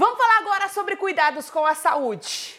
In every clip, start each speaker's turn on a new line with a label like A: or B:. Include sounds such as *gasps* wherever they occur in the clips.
A: Vamos falar agora sobre cuidados com a saúde.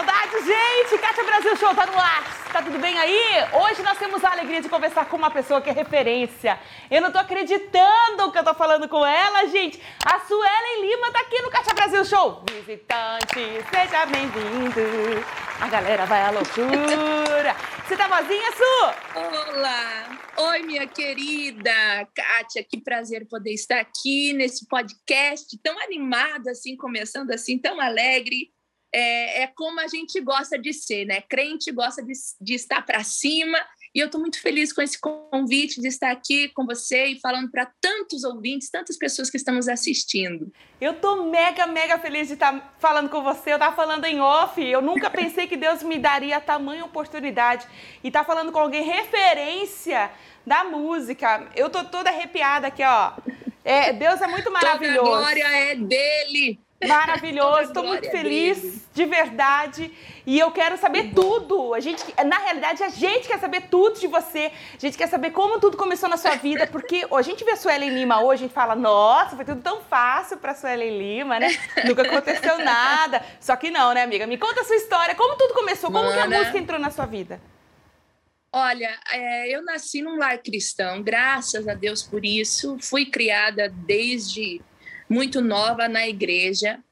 A: saudade, gente! Cátia Brasil Show tá no ar! Tá tudo bem aí? Hoje nós temos a alegria de conversar com uma pessoa que é referência. Eu não tô acreditando que eu tô falando com ela, gente. A Suelen Lima tá aqui no Caixa Brasil Show. Visitante, seja bem-vindo. A galera vai à loucura. Você tá vozinha, Su?
B: Olá! Oi, minha querida Kátia, que prazer poder estar aqui nesse podcast tão animado, assim, começando assim, tão alegre é, é como a gente gosta de ser, né? Crente gosta de, de estar para cima. E eu estou muito feliz com esse convite de estar aqui com você e falando para tantos ouvintes, tantas pessoas que estamos assistindo.
A: Eu estou mega, mega feliz de estar falando com você. Eu estava falando em off. Eu nunca *laughs* pensei que Deus me daria tamanha oportunidade e estar tá falando com alguém referência da música. Eu tô toda arrepiada aqui, ó. É, Deus é muito maravilhoso.
B: Toda a glória é dele.
A: Maravilhoso, estou muito feliz, dele. de verdade. E eu quero saber tudo. A gente, na realidade, a gente quer saber tudo de você. A gente quer saber como tudo começou na sua vida, porque a gente vê a Suelen Lima hoje, a gente fala, nossa, foi tudo tão fácil para Suelen Lima, né? Nunca aconteceu *laughs* nada. Só que não, né, amiga? Me conta a sua história. Como tudo começou? Como Mana. que a música entrou na sua vida?
B: Olha, é, eu nasci num lar cristão, graças a Deus por isso. Fui criada desde muito nova na igreja.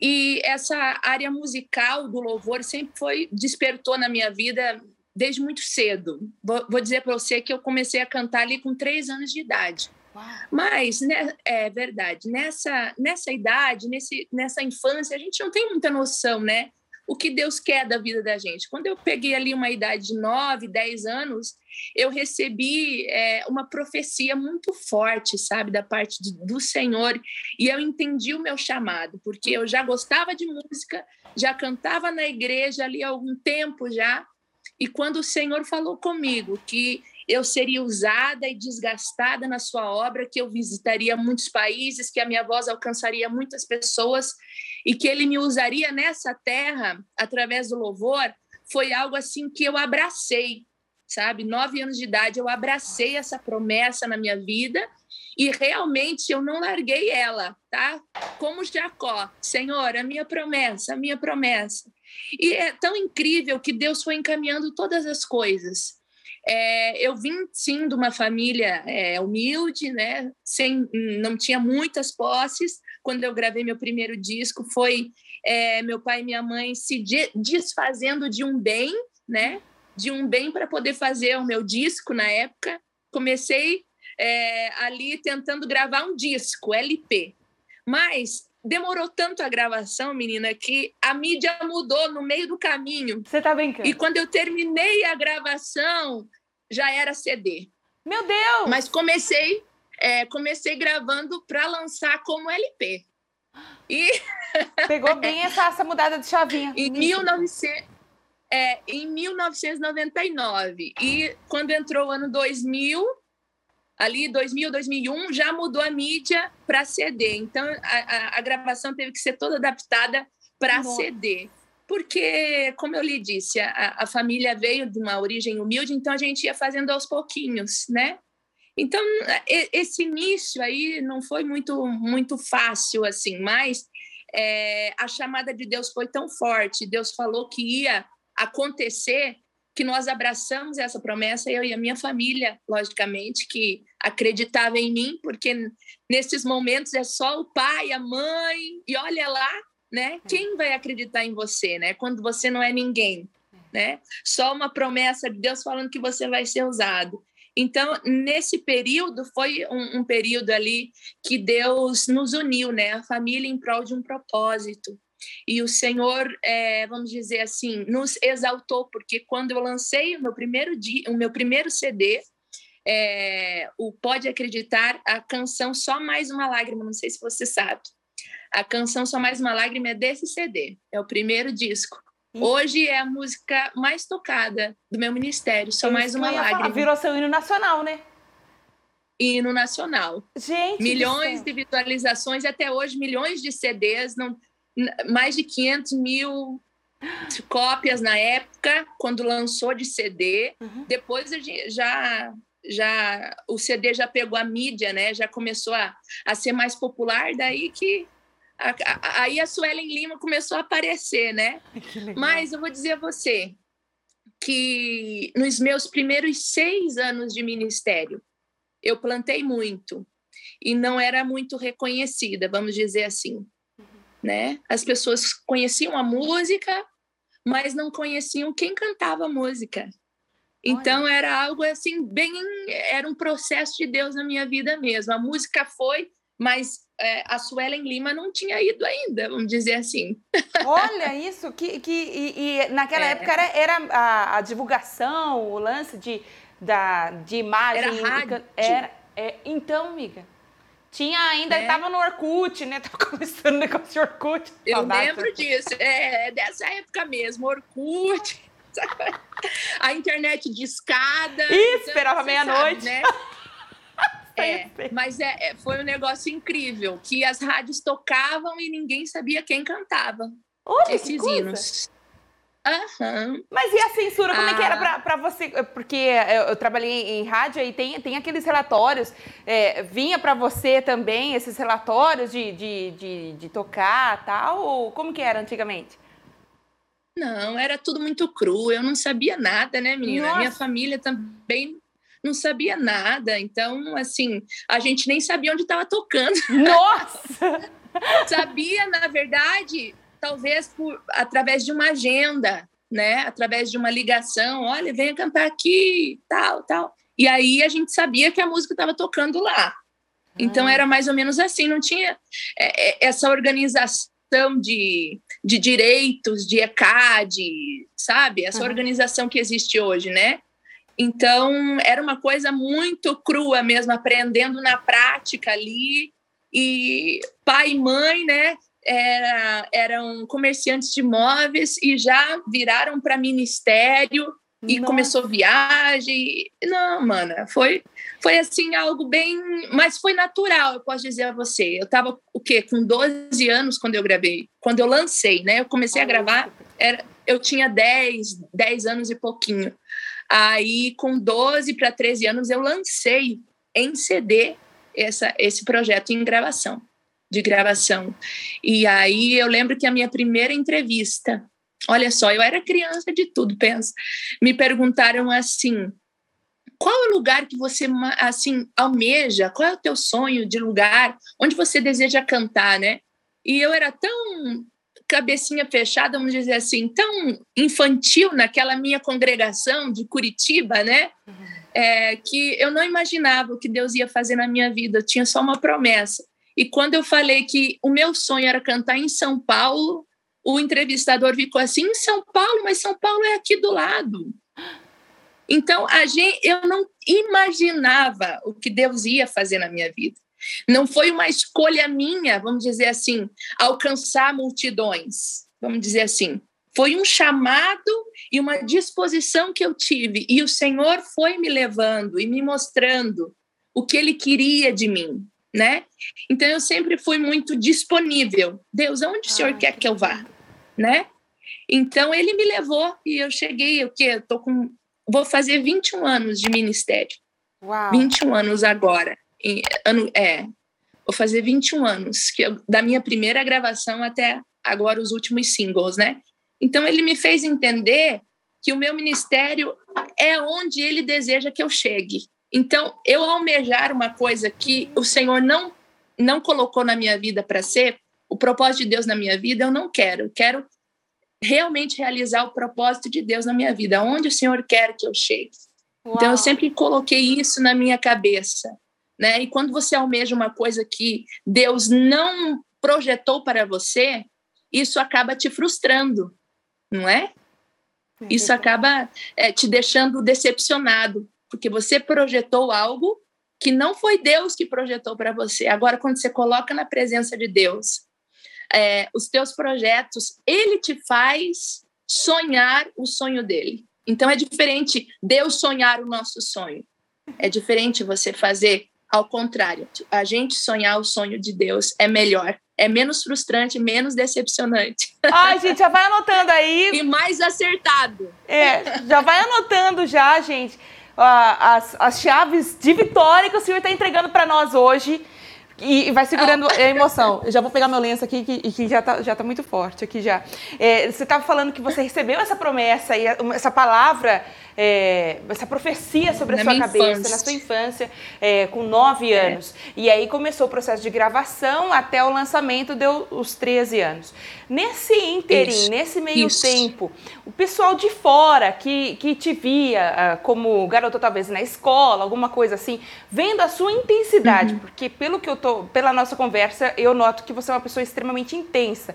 B: E essa área musical do louvor sempre foi despertou na minha vida desde muito cedo. Vou, vou dizer para você que eu comecei a cantar ali com três anos de idade. Uau. Mas né, é verdade. Nessa nessa idade, nesse, nessa infância, a gente não tem muita noção, né? O que Deus quer da vida da gente. Quando eu peguei ali uma idade de 9, 10 anos, eu recebi é, uma profecia muito forte, sabe, da parte de, do Senhor, e eu entendi o meu chamado, porque eu já gostava de música, já cantava na igreja ali há algum tempo já, e quando o Senhor falou comigo que eu seria usada e desgastada na sua obra, que eu visitaria muitos países, que a minha voz alcançaria muitas pessoas e que ele me usaria nessa terra através do louvor, foi algo assim que eu abracei, sabe? Nove anos de idade, eu abracei essa promessa na minha vida e realmente eu não larguei ela, tá? Como Jacó, Senhor, a minha promessa, a minha promessa. E é tão incrível que Deus foi encaminhando todas as coisas. É, eu vim sim de uma família é, humilde, né? Sem, não tinha muitas posses. Quando eu gravei meu primeiro disco, foi é, meu pai e minha mãe se desfazendo de um bem, né? De um bem para poder fazer o meu disco na época. Comecei é, ali tentando gravar um disco, LP. Mas demorou tanto a gravação, menina, que a mídia mudou no meio do caminho.
A: Você tá brincando?
B: E quando eu terminei a gravação, já era CD.
A: Meu Deus!
B: Mas comecei, é, comecei gravando para lançar como LP.
A: E *laughs* pegou bem essa, essa mudada de chavinha.
B: Em 1900, é, em 1999 e quando entrou o ano 2000 ali 2000, 2001, já mudou a mídia para CD. Então, a, a, a, gravação teve que ser toda adaptada para CD. Porque, como eu lhe disse, a, a família veio de uma origem humilde, então a gente ia fazendo aos pouquinhos, né? Então, esse início aí não foi muito, muito fácil, assim, mas é, a chamada de Deus foi tão forte, Deus falou que ia acontecer, que nós abraçamos essa promessa, eu e a minha família, logicamente, que acreditava em mim, porque nesses momentos é só o pai, a mãe, e olha lá, né? É. Quem vai acreditar em você, né? Quando você não é ninguém, né? Só uma promessa de Deus falando que você vai ser usado. Então, nesse período, foi um, um, período ali que Deus nos uniu, né? A família em prol de um propósito. E o Senhor, é, vamos dizer assim, nos exaltou, porque quando eu lancei o meu primeiro, dia, o meu primeiro CD, é, o Pode Acreditar, a canção Só Mais Uma Lágrima, não sei se você sabe. A canção Só Mais Uma Lágrima é desse CD, é o primeiro disco. Hoje é a música mais tocada do meu ministério, Só Isso Mais Uma Lágrima.
A: Virou seu hino nacional, né?
B: Hino nacional.
A: Gente,
B: milhões de visualizações, até hoje milhões de CDs, não, mais de 500 mil cópias na época, quando lançou de CD. Uhum. Depois já já o CD já pegou a mídia, né? Já começou a, a ser mais popular, daí que aí a Suelen Lima começou a aparecer, né? Mas eu vou dizer a você que nos meus primeiros seis anos de ministério eu plantei muito e não era muito reconhecida, vamos dizer assim, né? As pessoas conheciam a música, mas não conheciam quem cantava a música. Então Olha. era algo assim bem, era um processo de Deus na minha vida mesmo. A música foi, mas é, a Suelen Lima não tinha ido ainda, vamos dizer assim.
A: Olha isso, que, que e, e naquela é. época era, era a, a, divulgação, o lance de, da, de imagem.
B: Era rádio.
A: Era, é, então, amiga, tinha ainda, estava é. no Orkut, né? Tava começando o negócio de Orkut.
B: Eu lembro disso, é, é dessa época mesmo, Orkut. *laughs* a internet de escada.
A: Ih, então, esperava meia-noite. Né?
B: É, mas é, é, foi um negócio incrível, que as rádios tocavam e ninguém sabia quem cantava
A: Olha, esses hinos.
B: Uhum.
A: Mas e a censura, como ah. é que era para você? Porque eu, eu, trabalhei em rádio e tem, tem aqueles relatórios, é, vinha para você também esses relatórios de, de, de, de tocar tal? Ou como que era antigamente?
B: Não, era tudo muito cru. Eu não sabia nada, né, menina? Nossa. Minha família também não sabia nada. Então, assim, a gente nem sabia onde estava tocando.
A: Nossa! *laughs*
B: sabia, na verdade, talvez por através de uma agenda, né? Através de uma ligação. Olha, venha cantar aqui, tal, tal. E aí a gente sabia que a música estava tocando lá. Então ah. era mais ou menos assim, não tinha é, é, essa organização de, de direitos, de ECAD, sabe? Essa uhum. organização que existe hoje, né? Então, era uma coisa muito crua mesmo, aprendendo na prática ali. E pai e mãe, né, era, eram comerciantes de imóveis e já viraram para ministério e Nossa. começou viagem. Não, mana, foi foi assim algo bem, mas foi natural, eu posso dizer a você. Eu estava o quê? Com 12 anos quando eu gravei, quando eu lancei, né? Eu comecei a gravar, era, eu tinha 10, 10 anos e pouquinho. Aí com 12 para 13 anos eu lancei em CD essa, esse projeto em gravação, de gravação. E aí eu lembro que a minha primeira entrevista Olha só, eu era criança de tudo, pensa. Me perguntaram assim: qual é o lugar que você assim almeja? Qual é o teu sonho de lugar? Onde você deseja cantar, né? E eu era tão cabecinha fechada, vamos dizer assim, tão infantil naquela minha congregação de Curitiba, né? É, que eu não imaginava o que Deus ia fazer na minha vida. Eu tinha só uma promessa. E quando eu falei que o meu sonho era cantar em São Paulo, o entrevistador ficou assim: em São Paulo, mas São Paulo é aqui do lado. Então, a gente, eu não imaginava o que Deus ia fazer na minha vida. Não foi uma escolha minha, vamos dizer assim, alcançar multidões, vamos dizer assim. Foi um chamado e uma disposição que eu tive, e o Senhor foi me levando e me mostrando o que Ele queria de mim, né? Então eu sempre fui muito disponível. Deus, aonde o Senhor quer que eu vá, né? Então ele me levou e eu cheguei, o que? Eu tô com vou fazer 21 anos de ministério.
A: Uau.
B: 21 anos agora. Em, ano, é, vou fazer 21 anos que eu, da minha primeira gravação até agora os últimos singles, né? Então ele me fez entender que o meu ministério é onde ele deseja que eu chegue. Então, eu almejar uma coisa que o Senhor não não colocou na minha vida para ser, o propósito de Deus na minha vida, eu não quero. Eu quero realmente realizar o propósito de Deus na minha vida, onde o Senhor quer que eu chegue. Uau. Então eu sempre coloquei isso na minha cabeça, né? E quando você almeja uma coisa que Deus não projetou para você, isso acaba te frustrando, não é? Isso acaba é, te deixando decepcionado, porque você projetou algo que não foi Deus que projetou para você. Agora, quando você coloca na presença de Deus é, os teus projetos, Ele te faz sonhar o sonho dele. Então, é diferente Deus sonhar o nosso sonho. É diferente você fazer ao contrário. A gente sonhar o sonho de Deus é melhor é menos frustrante, menos decepcionante.
A: Ai, gente, já vai anotando aí.
B: e mais acertado.
A: É, já vai anotando já, gente, as, as chaves de vitória que o senhor está entregando para nós hoje. E vai segurando a emoção. Eu já vou pegar meu lenço aqui, que, que já está já tá muito forte aqui já. É, você estava falando que você recebeu essa promessa e essa palavra é, essa profecia sobre na a sua cabeça, infância. na sua infância, é, com nove é. anos. E aí começou o processo de gravação até o lançamento, deu os 13 anos. Nesse interim, Isso. nesse meio Isso. tempo, o pessoal de fora que, que te via uh, como garota, talvez na escola, alguma coisa assim, vendo a sua intensidade, uhum. porque pelo que eu tô, pela nossa conversa, eu noto que você é uma pessoa extremamente intensa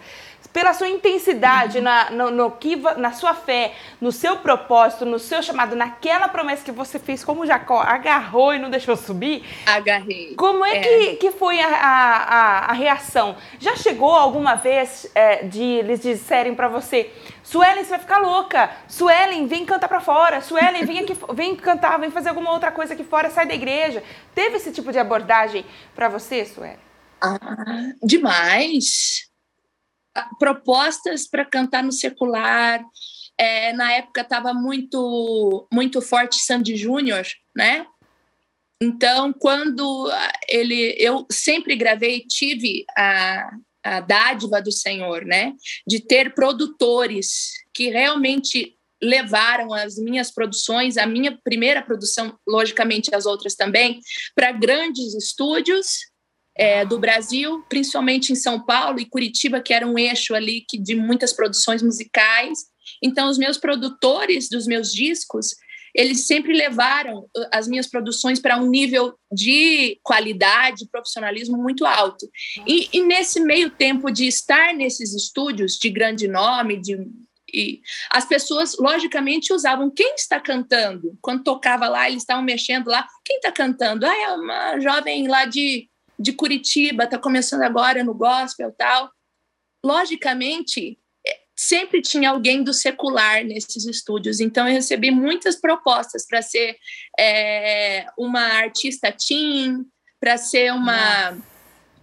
A: pela sua intensidade na, no, no, que, na sua fé, no seu propósito, no seu chamado, naquela promessa que você fez, como Jacó agarrou e não deixou subir.
B: Agarrei.
A: Como é, é. Que, que foi a, a, a, reação? Já chegou alguma vez é, de eles disserem para você, Suelen, você vai ficar louca. Suelen, vem cantar para fora. Suelen, vem aqui, *laughs* vem cantar, vem fazer alguma outra coisa aqui fora, sai da igreja. Teve esse tipo de abordagem para você, Suelen?
B: Ah, demais propostas para cantar no secular. É, na época estava muito muito forte Sandy Júnior, né? Então, quando ele, eu sempre gravei, tive a, a dádiva do Senhor, né? De ter produtores que realmente levaram as minhas produções, a minha primeira produção, logicamente as outras também, para grandes estúdios é, do Brasil, principalmente em São Paulo e Curitiba, que era um eixo ali que, de muitas produções musicais. Então, os meus produtores dos meus discos, eles sempre levaram uh, as minhas produções para um nível de qualidade, profissionalismo muito alto. E, e, nesse meio tempo de estar nesses estúdios de grande nome, de, e as pessoas, logicamente, usavam quem está cantando. Quando tocava lá, eles estavam mexendo lá. Quem está cantando? Ah, é uma jovem lá de de Curitiba, está começando agora no gospel tal. Logicamente, é, sempre tinha alguém do secular nesses estúdios, então eu recebi muitas propostas para ser é, uma artista teen, para ser uma,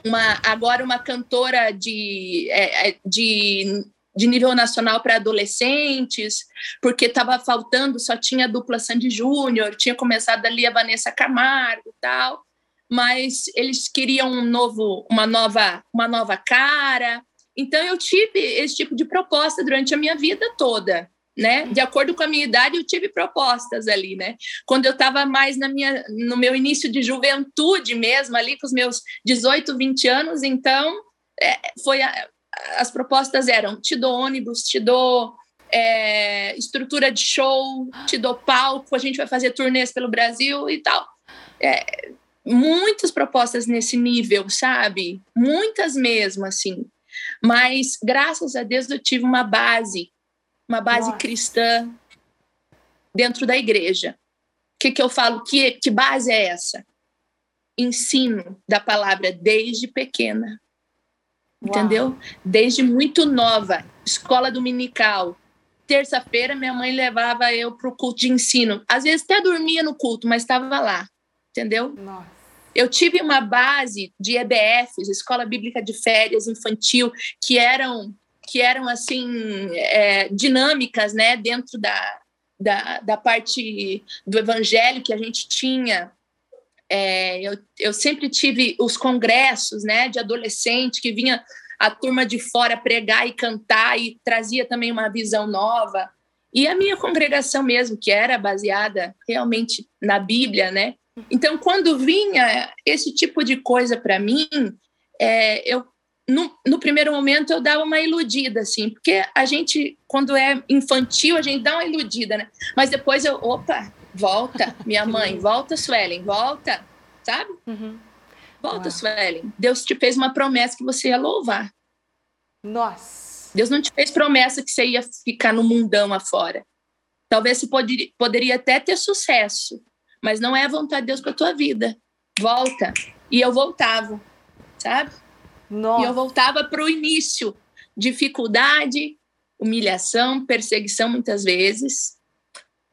B: uma agora uma cantora de, é, é de de nível nacional para adolescentes, porque estava faltando, só tinha a dupla Sandy Júnior, tinha começado ali a Vanessa Camargo e tal mas eles queriam um novo, uma nova, uma nova cara. Então eu tive esse tipo de proposta durante a minha vida toda, né? De acordo com a minha idade, eu tive propostas ali, né? Quando eu estava mais na minha, no meu início de juventude mesmo, ali com os meus 18, 20 anos, então é, foi a, as propostas eram: te dou ônibus, te dou é, estrutura de show, te dou palco, a gente vai fazer turnês pelo Brasil e tal. É, muitas propostas nesse nível, sabe? Muitas mesmo, assim. Mas, graças a Deus, eu tive uma base, uma base Nossa. cristã dentro da igreja. O que, que eu falo? Que, que base é essa? Ensino da palavra desde pequena. Uau. Entendeu? Desde muito nova. Escola dominical. Terça-feira, minha mãe levava eu para o culto de ensino. Às vezes até dormia no culto, mas estava lá. Entendeu? Nossa. Eu tive uma base de EBFs, Escola Bíblica de Férias Infantil, que eram que eram assim é, dinâmicas, né, dentro da, da, da, parte do evangelho que a gente tinha. É, eu, eu sempre tive os congressos, né, de adolescente que vinha a turma de fora pregar e cantar e trazia também uma visão nova. E a minha congregação mesmo, que era baseada realmente na Bíblia, né? Então, quando vinha esse tipo de coisa para mim, é, eu no, no, primeiro momento eu dava uma iludida, assim, porque a gente, quando é infantil, a gente dá uma iludida, né? Mas depois eu, opa, volta, minha mãe, *laughs* volta, Suelen, volta, sabe? Uhum. Volta, Uau. Suelen. Deus te fez uma promessa que você ia louvar.
A: Nossa.
B: Deus não te fez promessa que você ia ficar no mundão afora. Talvez você poderia, poderia até ter sucesso, mas não é a vontade de Deus para tua vida. Volta. E eu voltava, sabe? Nossa. E eu voltava para o início. Dificuldade, humilhação, perseguição muitas vezes.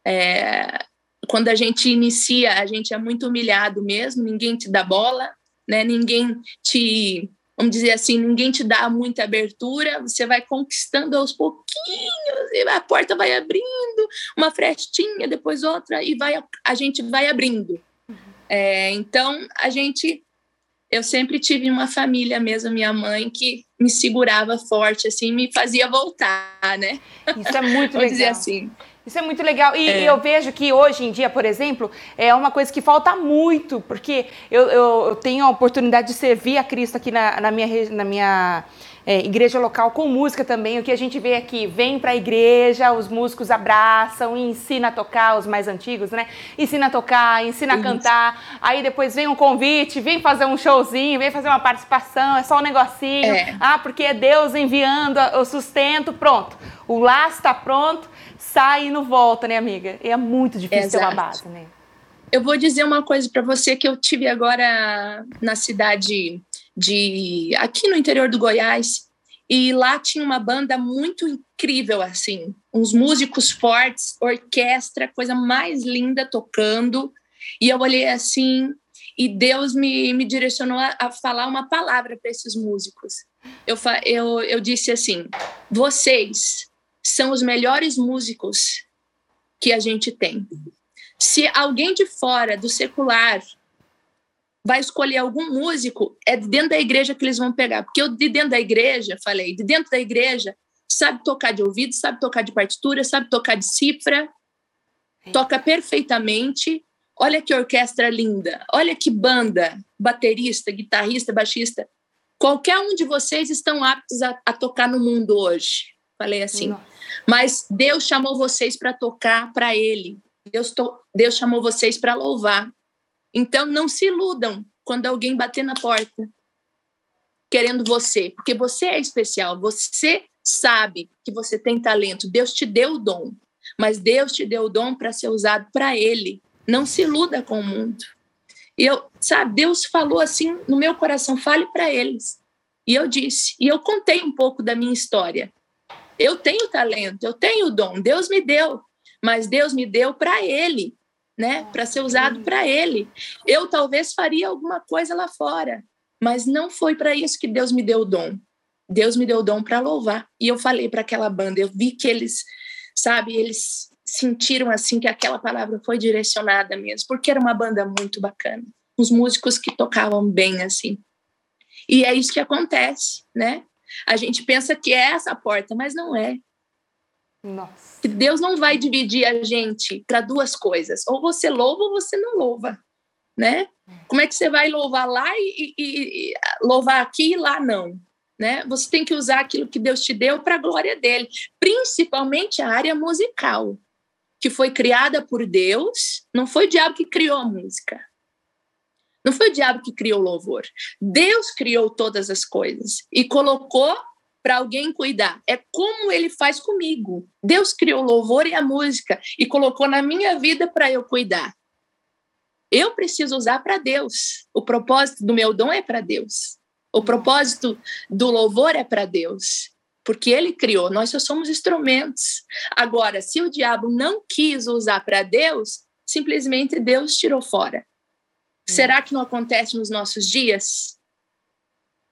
B: É, quando a gente inicia, a gente é muito humilhado mesmo, ninguém te dá bola, né? Ninguém te, vamos dizer assim, ninguém te dá muita abertura, você vai conquistando aos pouquinhos, e a porta vai abrindo, uma frestinha, depois outra, e vai, a gente vai abrindo. É, então, a gente eu sempre tive uma família mesmo, minha mãe, que me segurava forte, assim, me fazia voltar, né?
A: Isso é muito *laughs* legal. dizer assim. Isso é muito legal. E, é. eu vejo que hoje em dia, por exemplo, é uma coisa que falta muito, porque eu, eu, eu tenho a oportunidade de servir a Cristo aqui na, na minha, na minha é, igreja local com música também. O que a gente vê aqui, vem para a igreja, os músicos abraçam e ensina a tocar, os mais antigos, né? Ensina a tocar, ensina a cantar. Aí depois vem um convite, vem fazer um showzinho, vem fazer uma participação, é só um negocinho. É. Ah, porque é Deus enviando o sustento, pronto. O laço está pronto, sai e não volta, né, amiga? E é muito difícil Exato. ter uma base, né?
B: Eu vou dizer uma coisa para você que eu tive agora na cidade de aqui no interior do Goiás e lá tinha uma banda muito incrível assim, uns músicos fortes, orquestra, coisa mais linda tocando. E eu olhei assim e Deus me, me direcionou a, a falar uma palavra para esses músicos. Eu, eu, eu disse assim: vocês são os melhores músicos que a gente tem. Se alguém de fora do secular vai escolher algum músico, é de dentro da igreja que eles vão pegar. Porque eu, de dentro da igreja, falei, de dentro da igreja, sabe tocar de ouvido, sabe tocar de partitura, sabe tocar de cifra, toca perfeitamente. Olha que orquestra linda, olha que banda, baterista, guitarrista, baixista. Qualquer um de vocês estão aptos a, a tocar no mundo hoje. Falei assim. Nossa. Mas Deus chamou vocês para tocar para Ele. Deus, to, Deus chamou vocês para louvar. Então, não se iludam quando alguém bater na porta querendo você, porque você é especial, você sabe que você tem talento, Deus te deu o dom, mas Deus te deu o dom para ser usado para Ele. Não se iluda com o mundo. E eu, sabe, Deus falou assim no meu coração: fale para eles. E eu disse, e eu contei um pouco da minha história. Eu tenho talento, eu tenho dom, Deus me deu, mas Deus me deu para Ele né, para ser usado para ele. Eu talvez faria alguma coisa lá fora, mas não foi para isso que Deus me deu o dom. Deus me deu o dom para louvar. E eu falei para aquela banda, eu vi que eles, sabe, eles sentiram assim que aquela palavra foi direcionada mesmo, porque era uma banda muito bacana. Os músicos que tocavam bem assim. E é isso que acontece, né? A gente pensa que é essa porta, mas não é.
A: Nossa.
B: Que Deus não vai dividir a gente para duas coisas. Ou você louva ou você não louva, né? Como é que você vai louvar lá e, e, e louvar aqui e lá não? Né? Você tem que usar aquilo que Deus te deu para a glória dele, principalmente a área musical, que foi criada por Deus. Não foi o diabo que criou a música. Não foi o diabo que criou o louvor. Deus criou todas as coisas e colocou para alguém cuidar. É como ele faz comigo. Deus criou o louvor e a música e colocou na minha vida para eu cuidar. Eu preciso usar para Deus. O propósito do meu dom é para Deus. O propósito do louvor é para Deus. Porque ele criou, nós só somos instrumentos. Agora, se o diabo não quis usar para Deus, simplesmente Deus tirou fora. Será que não acontece nos nossos dias?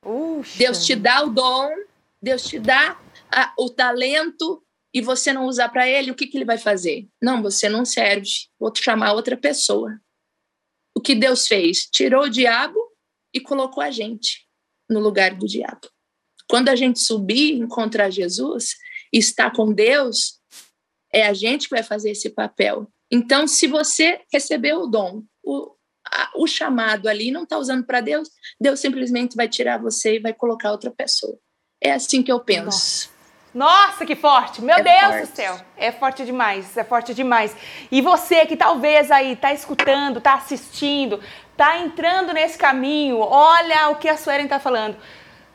B: Uxa. Deus te dá o dom, Deus te dá a, o talento e você não usar para ele, o que, que ele vai fazer? Não, você não serve, vou te chamar outra pessoa. O que Deus fez? Tirou o diabo e colocou a gente no lugar do diabo. Quando a gente subir, encontrar Jesus e estar com Deus, é a gente que vai fazer esse papel. Então, se você recebeu o dom, o, a, o chamado ali, não está usando para Deus, Deus simplesmente vai tirar você e vai colocar outra pessoa. É assim que eu penso. Nossa.
A: Nossa, que forte! Meu é Deus forte. do céu! É forte demais, é forte demais. E você que talvez aí tá escutando, tá assistindo, tá entrando nesse caminho, olha o que a Suelen tá falando.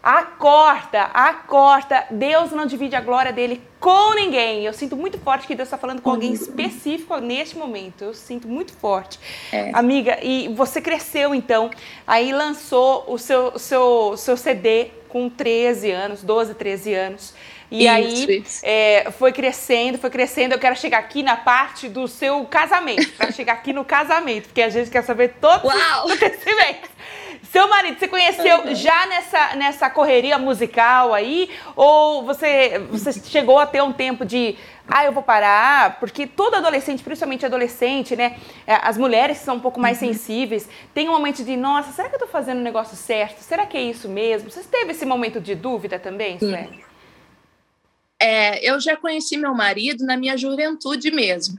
A: Acorda, acorda. Deus não divide a glória dele com ninguém. Eu sinto muito forte que Deus está falando com alguém uhum. específico neste momento. Eu sinto muito forte. É. Amiga, e você cresceu então, aí lançou o seu, o seu, seu CD com 13 anos, 12, 13 anos. E isso, aí isso. É, foi crescendo, foi crescendo. Eu quero chegar aqui na parte do seu casamento, para chegar aqui no casamento, porque a gente quer saber todos Uau. os acontecimentos. Seu marido, você conheceu uhum. já nessa, nessa correria musical aí? Ou você, você chegou a ter um tempo de, ah, eu vou parar? Porque todo adolescente, principalmente adolescente, né? É, as mulheres são um pouco mais uhum. sensíveis, tem um momento de, nossa, será que eu tô fazendo o negócio certo? Será que é isso mesmo? Você teve esse momento de dúvida também, Sueli?
B: É, eu já conheci meu marido na minha juventude mesmo.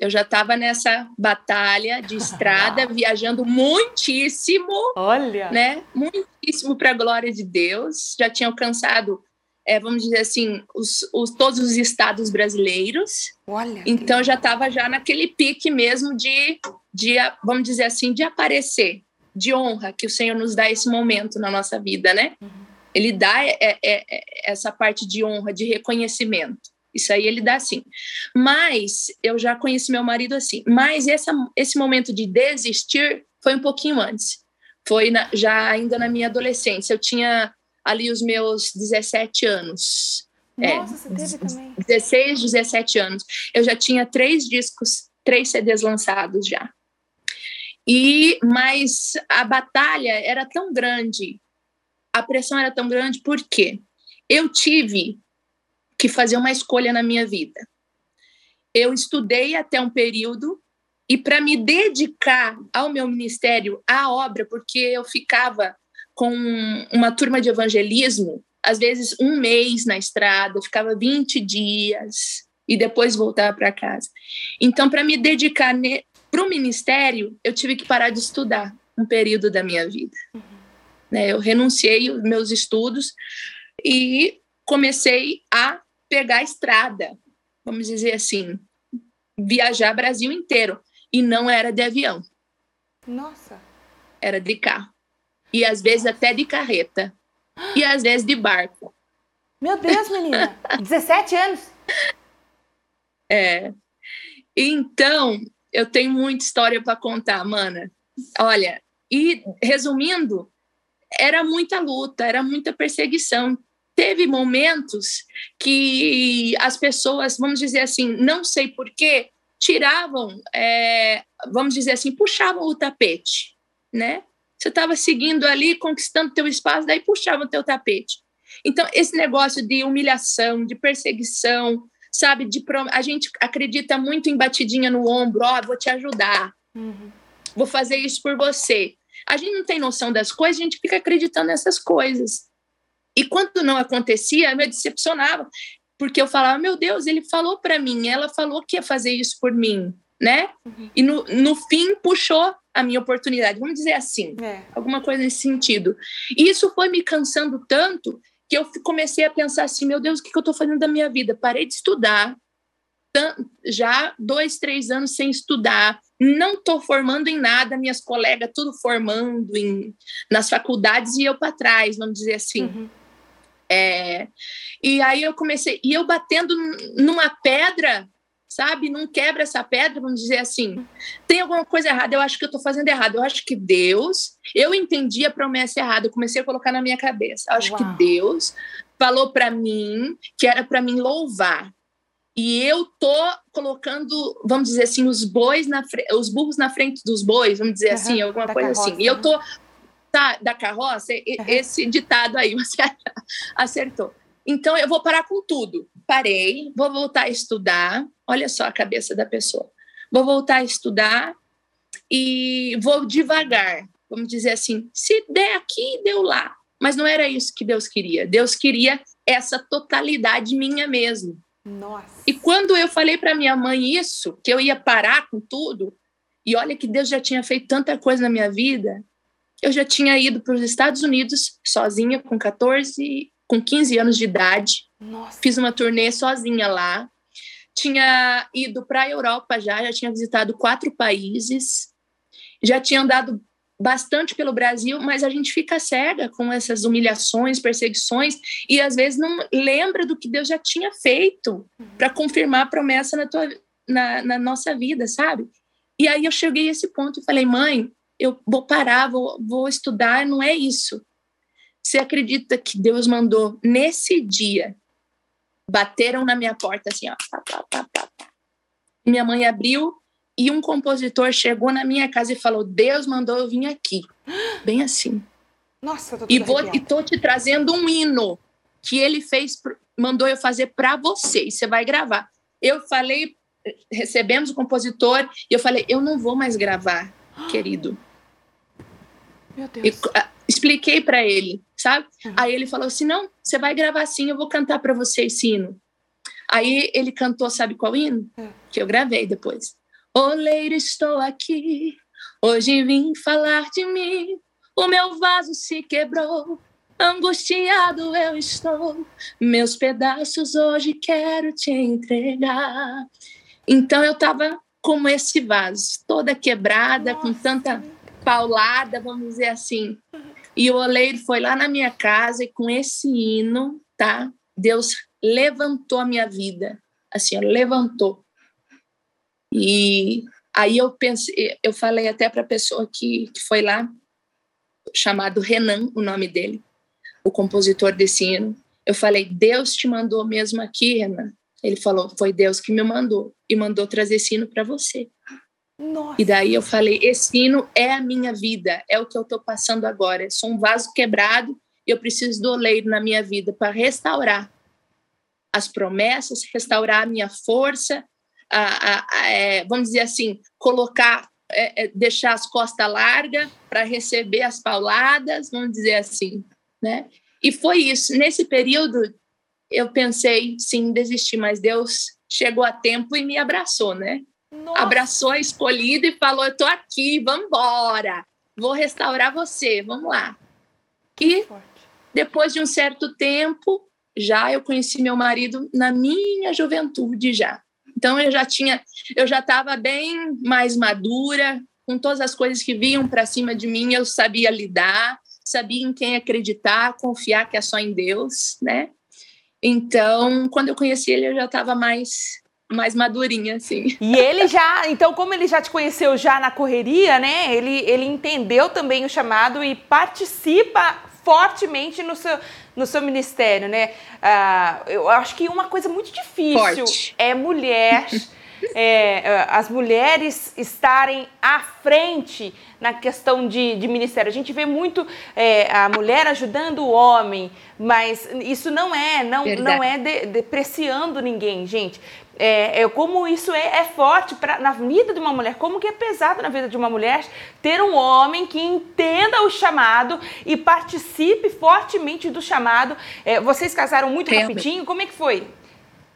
B: Eu já estava nessa batalha de estrada, *laughs* viajando muitíssimo.
A: Olha!
B: Né? Muitíssimo para a glória de Deus. Já tinha alcançado, é, vamos dizer assim, os, os, todos os estados brasileiros.
A: Olha!
B: Então já estava já naquele pique mesmo de, de, vamos dizer assim, de aparecer, de honra que o Senhor nos dá esse momento na nossa vida, né? Uhum. Ele dá é, é, essa parte de honra, de reconhecimento. Isso aí ele dá assim. Mas eu já conheci meu marido assim. Mas essa, esse momento de desistir foi um pouquinho antes. Foi na, já ainda na minha adolescência. Eu tinha ali os meus 17 anos.
A: É, Nossa, é, você teve também.
B: 16, 17 anos. Eu já tinha três discos, três CDs lançados já. E mas a batalha era tão grande, a pressão era tão grande porque eu tive que fazer uma escolha na minha vida. Eu estudei até um período e para me dedicar ao meu ministério, à obra, porque eu ficava com uma turma de evangelismo, às vezes um mês na estrada, eu ficava 20 dias e depois voltava para casa. Então, para me dedicar para o ministério, eu tive que parar de estudar um período da minha vida. Uhum. Né, eu renunciei os meus estudos e comecei a pegar a estrada, vamos dizer assim, viajar Brasil inteiro. E não era de avião.
A: Nossa.
B: Era de carro. E às vezes até de carreta. E às vezes de barco.
A: Meu Deus, menina! *laughs* 17 anos?
B: É. Então, eu tenho muita história para contar, mana. Olha, e resumindo, era muita luta, era muita perseguição teve momentos que as pessoas, vamos dizer assim, não sei porquê, tiravam, é, vamos dizer assim, puxavam o tapete, né? Você estava seguindo ali, conquistando teu espaço, daí puxavam teu tapete. Então, esse negócio de humilhação, de perseguição, sabe, de a gente acredita muito em batidinha no ombro, ó, oh, vou te ajudar, uhum. vou fazer isso por você. A gente não tem noção das coisas, a gente fica acreditando nessas coisas. E quando não acontecia, eu me decepcionava, porque eu falava, meu Deus, ele falou para mim, ela falou que ia fazer isso por mim, né? Uhum. E no, no fim puxou a minha oportunidade, vamos dizer assim, é. alguma coisa nesse sentido. E isso foi me cansando tanto que eu comecei a pensar assim, meu Deus, o que, que eu estou fazendo da minha vida? Parei de estudar, já dois, três anos sem estudar, não estou formando em nada, minhas colegas tudo formando em, nas faculdades e eu para trás, vamos dizer assim. Uhum. É, e aí eu comecei, e eu batendo numa pedra, sabe? Não quebra essa pedra, vamos dizer assim. Tem alguma coisa errada, eu acho que eu estou fazendo errado. Eu acho que Deus, eu entendi a promessa errada, eu comecei a colocar na minha cabeça. Eu acho Uau. que Deus falou para mim que era para mim louvar. E eu tô colocando, vamos dizer assim, os bois na os burros na frente dos bois, vamos dizer uhum, assim, alguma coisa assim. carroça, assim. E eu tô tá, da carroça, esse ditado aí *laughs* você acertou. Então eu vou parar com tudo. Parei, vou voltar a estudar. Olha só a cabeça da pessoa. Vou voltar a estudar e vou devagar. Vamos dizer assim, se der aqui, deu lá. Mas não era isso que Deus queria. Deus queria essa totalidade minha mesmo.
A: Nossa.
B: E quando eu falei para minha mãe isso, que eu ia parar com tudo, e olha que Deus já tinha feito tanta coisa na minha vida, eu já tinha ido para os Estados Unidos sozinha, com 14, com 15 anos de idade. Nossa. Fiz uma turnê sozinha lá. Tinha ido para a Europa já, já tinha visitado quatro países. Já tinha andado bastante pelo Brasil, mas a gente fica cega com essas humilhações, perseguições e às vezes não lembra do que Deus já tinha feito para confirmar a promessa na, tua, na, na, nossa vida, sabe? E aí eu cheguei a esse ponto e falei, mãe, eu vou parar, vou, vou estudar, não é isso. Você acredita que Deus mandou nesse dia? Bateram na minha porta assim, ó. Pá, pá, pá. Minha mãe abriu e um compositor chegou na minha casa e falou: Deus mandou eu vir aqui. Bem assim.
A: Nossa, tô
B: e vou e tô te trazendo um hino que ele fez, mandou eu fazer para você. E você vai gravar. Eu falei, recebemos o compositor e eu falei: eu não vou mais gravar, querido.
A: Meu Deus. E,
B: expliquei para ele, sabe? Uhum. Aí ele falou assim: não, você vai gravar sim, eu vou cantar para você esse hino. Aí ele cantou, sabe qual hino? Uhum. Que eu gravei depois. Oleiro, estou aqui, hoje vim falar de mim. O meu vaso se quebrou, angustiado eu estou. Meus pedaços hoje quero te entregar. Então eu estava como esse vaso, toda quebrada, Nossa. com tanta paulada, vamos dizer assim. E o oleiro foi lá na minha casa e com esse hino, tá? Deus levantou a minha vida, assim, levantou. E aí eu pensei, eu falei até para a pessoa que, que foi lá, chamado Renan, o nome dele, o compositor desse hino. Eu falei, Deus te mandou mesmo aqui, Renan? Ele falou, foi Deus que me mandou e mandou trazer esse hino para você.
A: Nossa.
B: E daí eu falei, esse hino é a minha vida, é o que eu estou passando agora. Eu sou um vaso quebrado e eu preciso do oleiro na minha vida para restaurar as promessas, restaurar a minha força, a, a, a, é, vamos dizer assim, colocar, é, é, deixar as costas largas para receber as pauladas, vamos dizer assim, né? E foi isso. Nesse período, eu pensei, sim, desistir, mas Deus chegou a tempo e me abraçou, né? Nossa. Abraçou a escolhida e falou: Eu tô aqui, vamos embora, vou restaurar você, vamos lá. E depois de um certo tempo, já eu conheci meu marido na minha juventude já. Então eu já tinha, eu já estava bem mais madura, com todas as coisas que vinham para cima de mim, eu sabia lidar, sabia em quem acreditar, confiar que é só em Deus, né? Então, quando eu conheci ele, eu já estava mais mais madurinha, assim.
A: E ele já, então, como ele já te conheceu já na correria, né? Ele, ele entendeu também o chamado e participa fortemente no seu, no seu ministério, né? Ah, eu acho que uma coisa muito difícil Forte. é mulher, *laughs* é, as mulheres estarem à frente na questão de, de ministério. A gente vê muito é, a mulher ajudando o homem, mas isso não é, não, não é de, depreciando ninguém, gente. É, é, como isso é, é forte pra, na vida de uma mulher, como que é pesado na vida de uma mulher ter um homem que entenda o chamado e participe fortemente do chamado. É, vocês casaram muito Realmente. rapidinho? Como é que foi?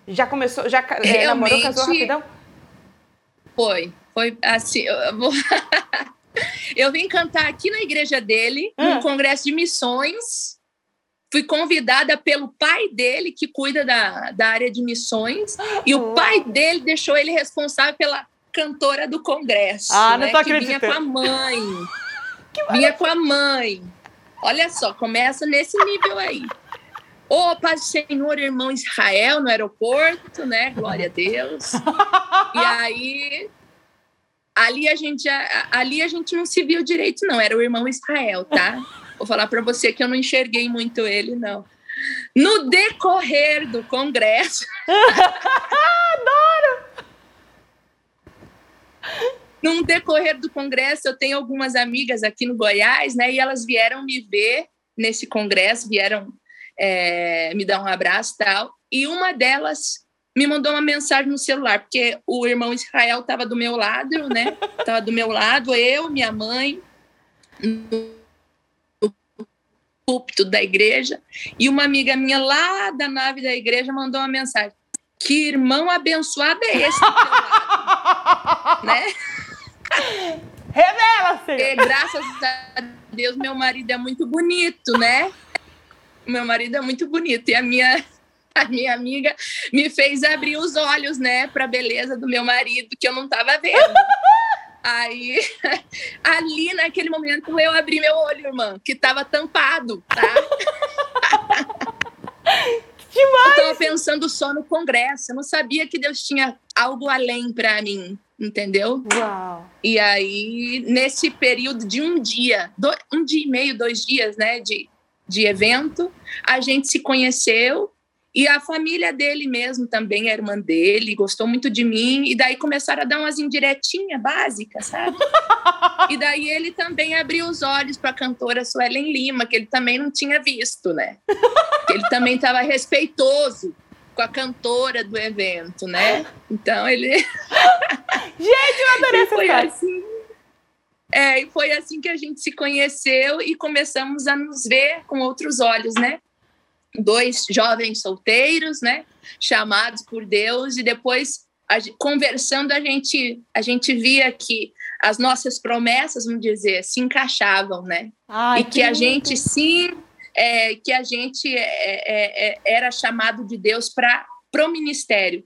A: Já começou, já é, namorou, casou rapidão?
B: Foi, foi assim. Eu, vou... *laughs* eu vim cantar aqui na igreja dele, hum. no congresso de missões fui convidada pelo pai dele, que cuida da, da área de missões, e o pai dele deixou ele responsável pela cantora do congresso.
A: Ah, não né, tô
B: que vinha com a mãe. *laughs* vinha com a mãe. Olha só, começa nesse nível aí. Ô, Paz do Senhor, irmão Israel, no aeroporto, né? Glória a Deus. e aí, ali a gente, ali a gente não se viu direito, não. Era o irmão Israel, tá? Vou falar para você que eu não enxerguei muito ele, não. No decorrer do congresso. *laughs*
A: Adoro!
B: No decorrer do congresso, eu tenho algumas amigas aqui no Goiás, né? E elas vieram me ver nesse congresso, vieram é, me dar um abraço e tal. E uma delas me mandou uma mensagem no celular, porque o irmão Israel estava do meu lado, né? Estava do meu lado, eu, minha mãe, púlpito da igreja, e uma amiga minha lá da nave da igreja mandou uma mensagem. Que irmão abençoado é esse? *laughs* né?
A: Revela, Senhor!
B: E, graças a Deus, meu marido é muito bonito, né? Meu marido é muito bonito. E a minha a minha amiga me fez abrir os olhos, né, para a beleza do meu marido, que eu não estava vendo. *laughs* Aí, *laughs* ali naquele momento, eu abri meu olho, irmã, que estava tampado, tá? *laughs*
A: Demais!
B: Eu estava pensando só no Congresso, eu não sabia que Deus tinha algo além para mim, entendeu?
A: Uau!
B: E aí, nesse período de um dia, um dia e meio, dois dias, né, de, de evento, a gente se conheceu e a família dele mesmo também, a irmã dele, gostou muito de mim. E daí começaram a dar umas indiretinhas básicas, sabe? e daí ele também abriu os olhos para a cantora Suelen Lima, que ele também não tinha visto, né? ele também estava respeitoso com a cantora do evento, né? Então ele. *laughs*
A: gente, eu adorei essa
B: foi assim. É, e foi assim que a gente se conheceu e começamos a nos ver com outros olhos, né? Dois jovens solteiros, né, chamados por Deus e depois a, conversando a gente a gente via que as nossas promessas, vamos dizer, se encaixavam, né? Ai, e que, que a gente sim, é, que a gente é, é, é era chamado de Deus para pro ministério.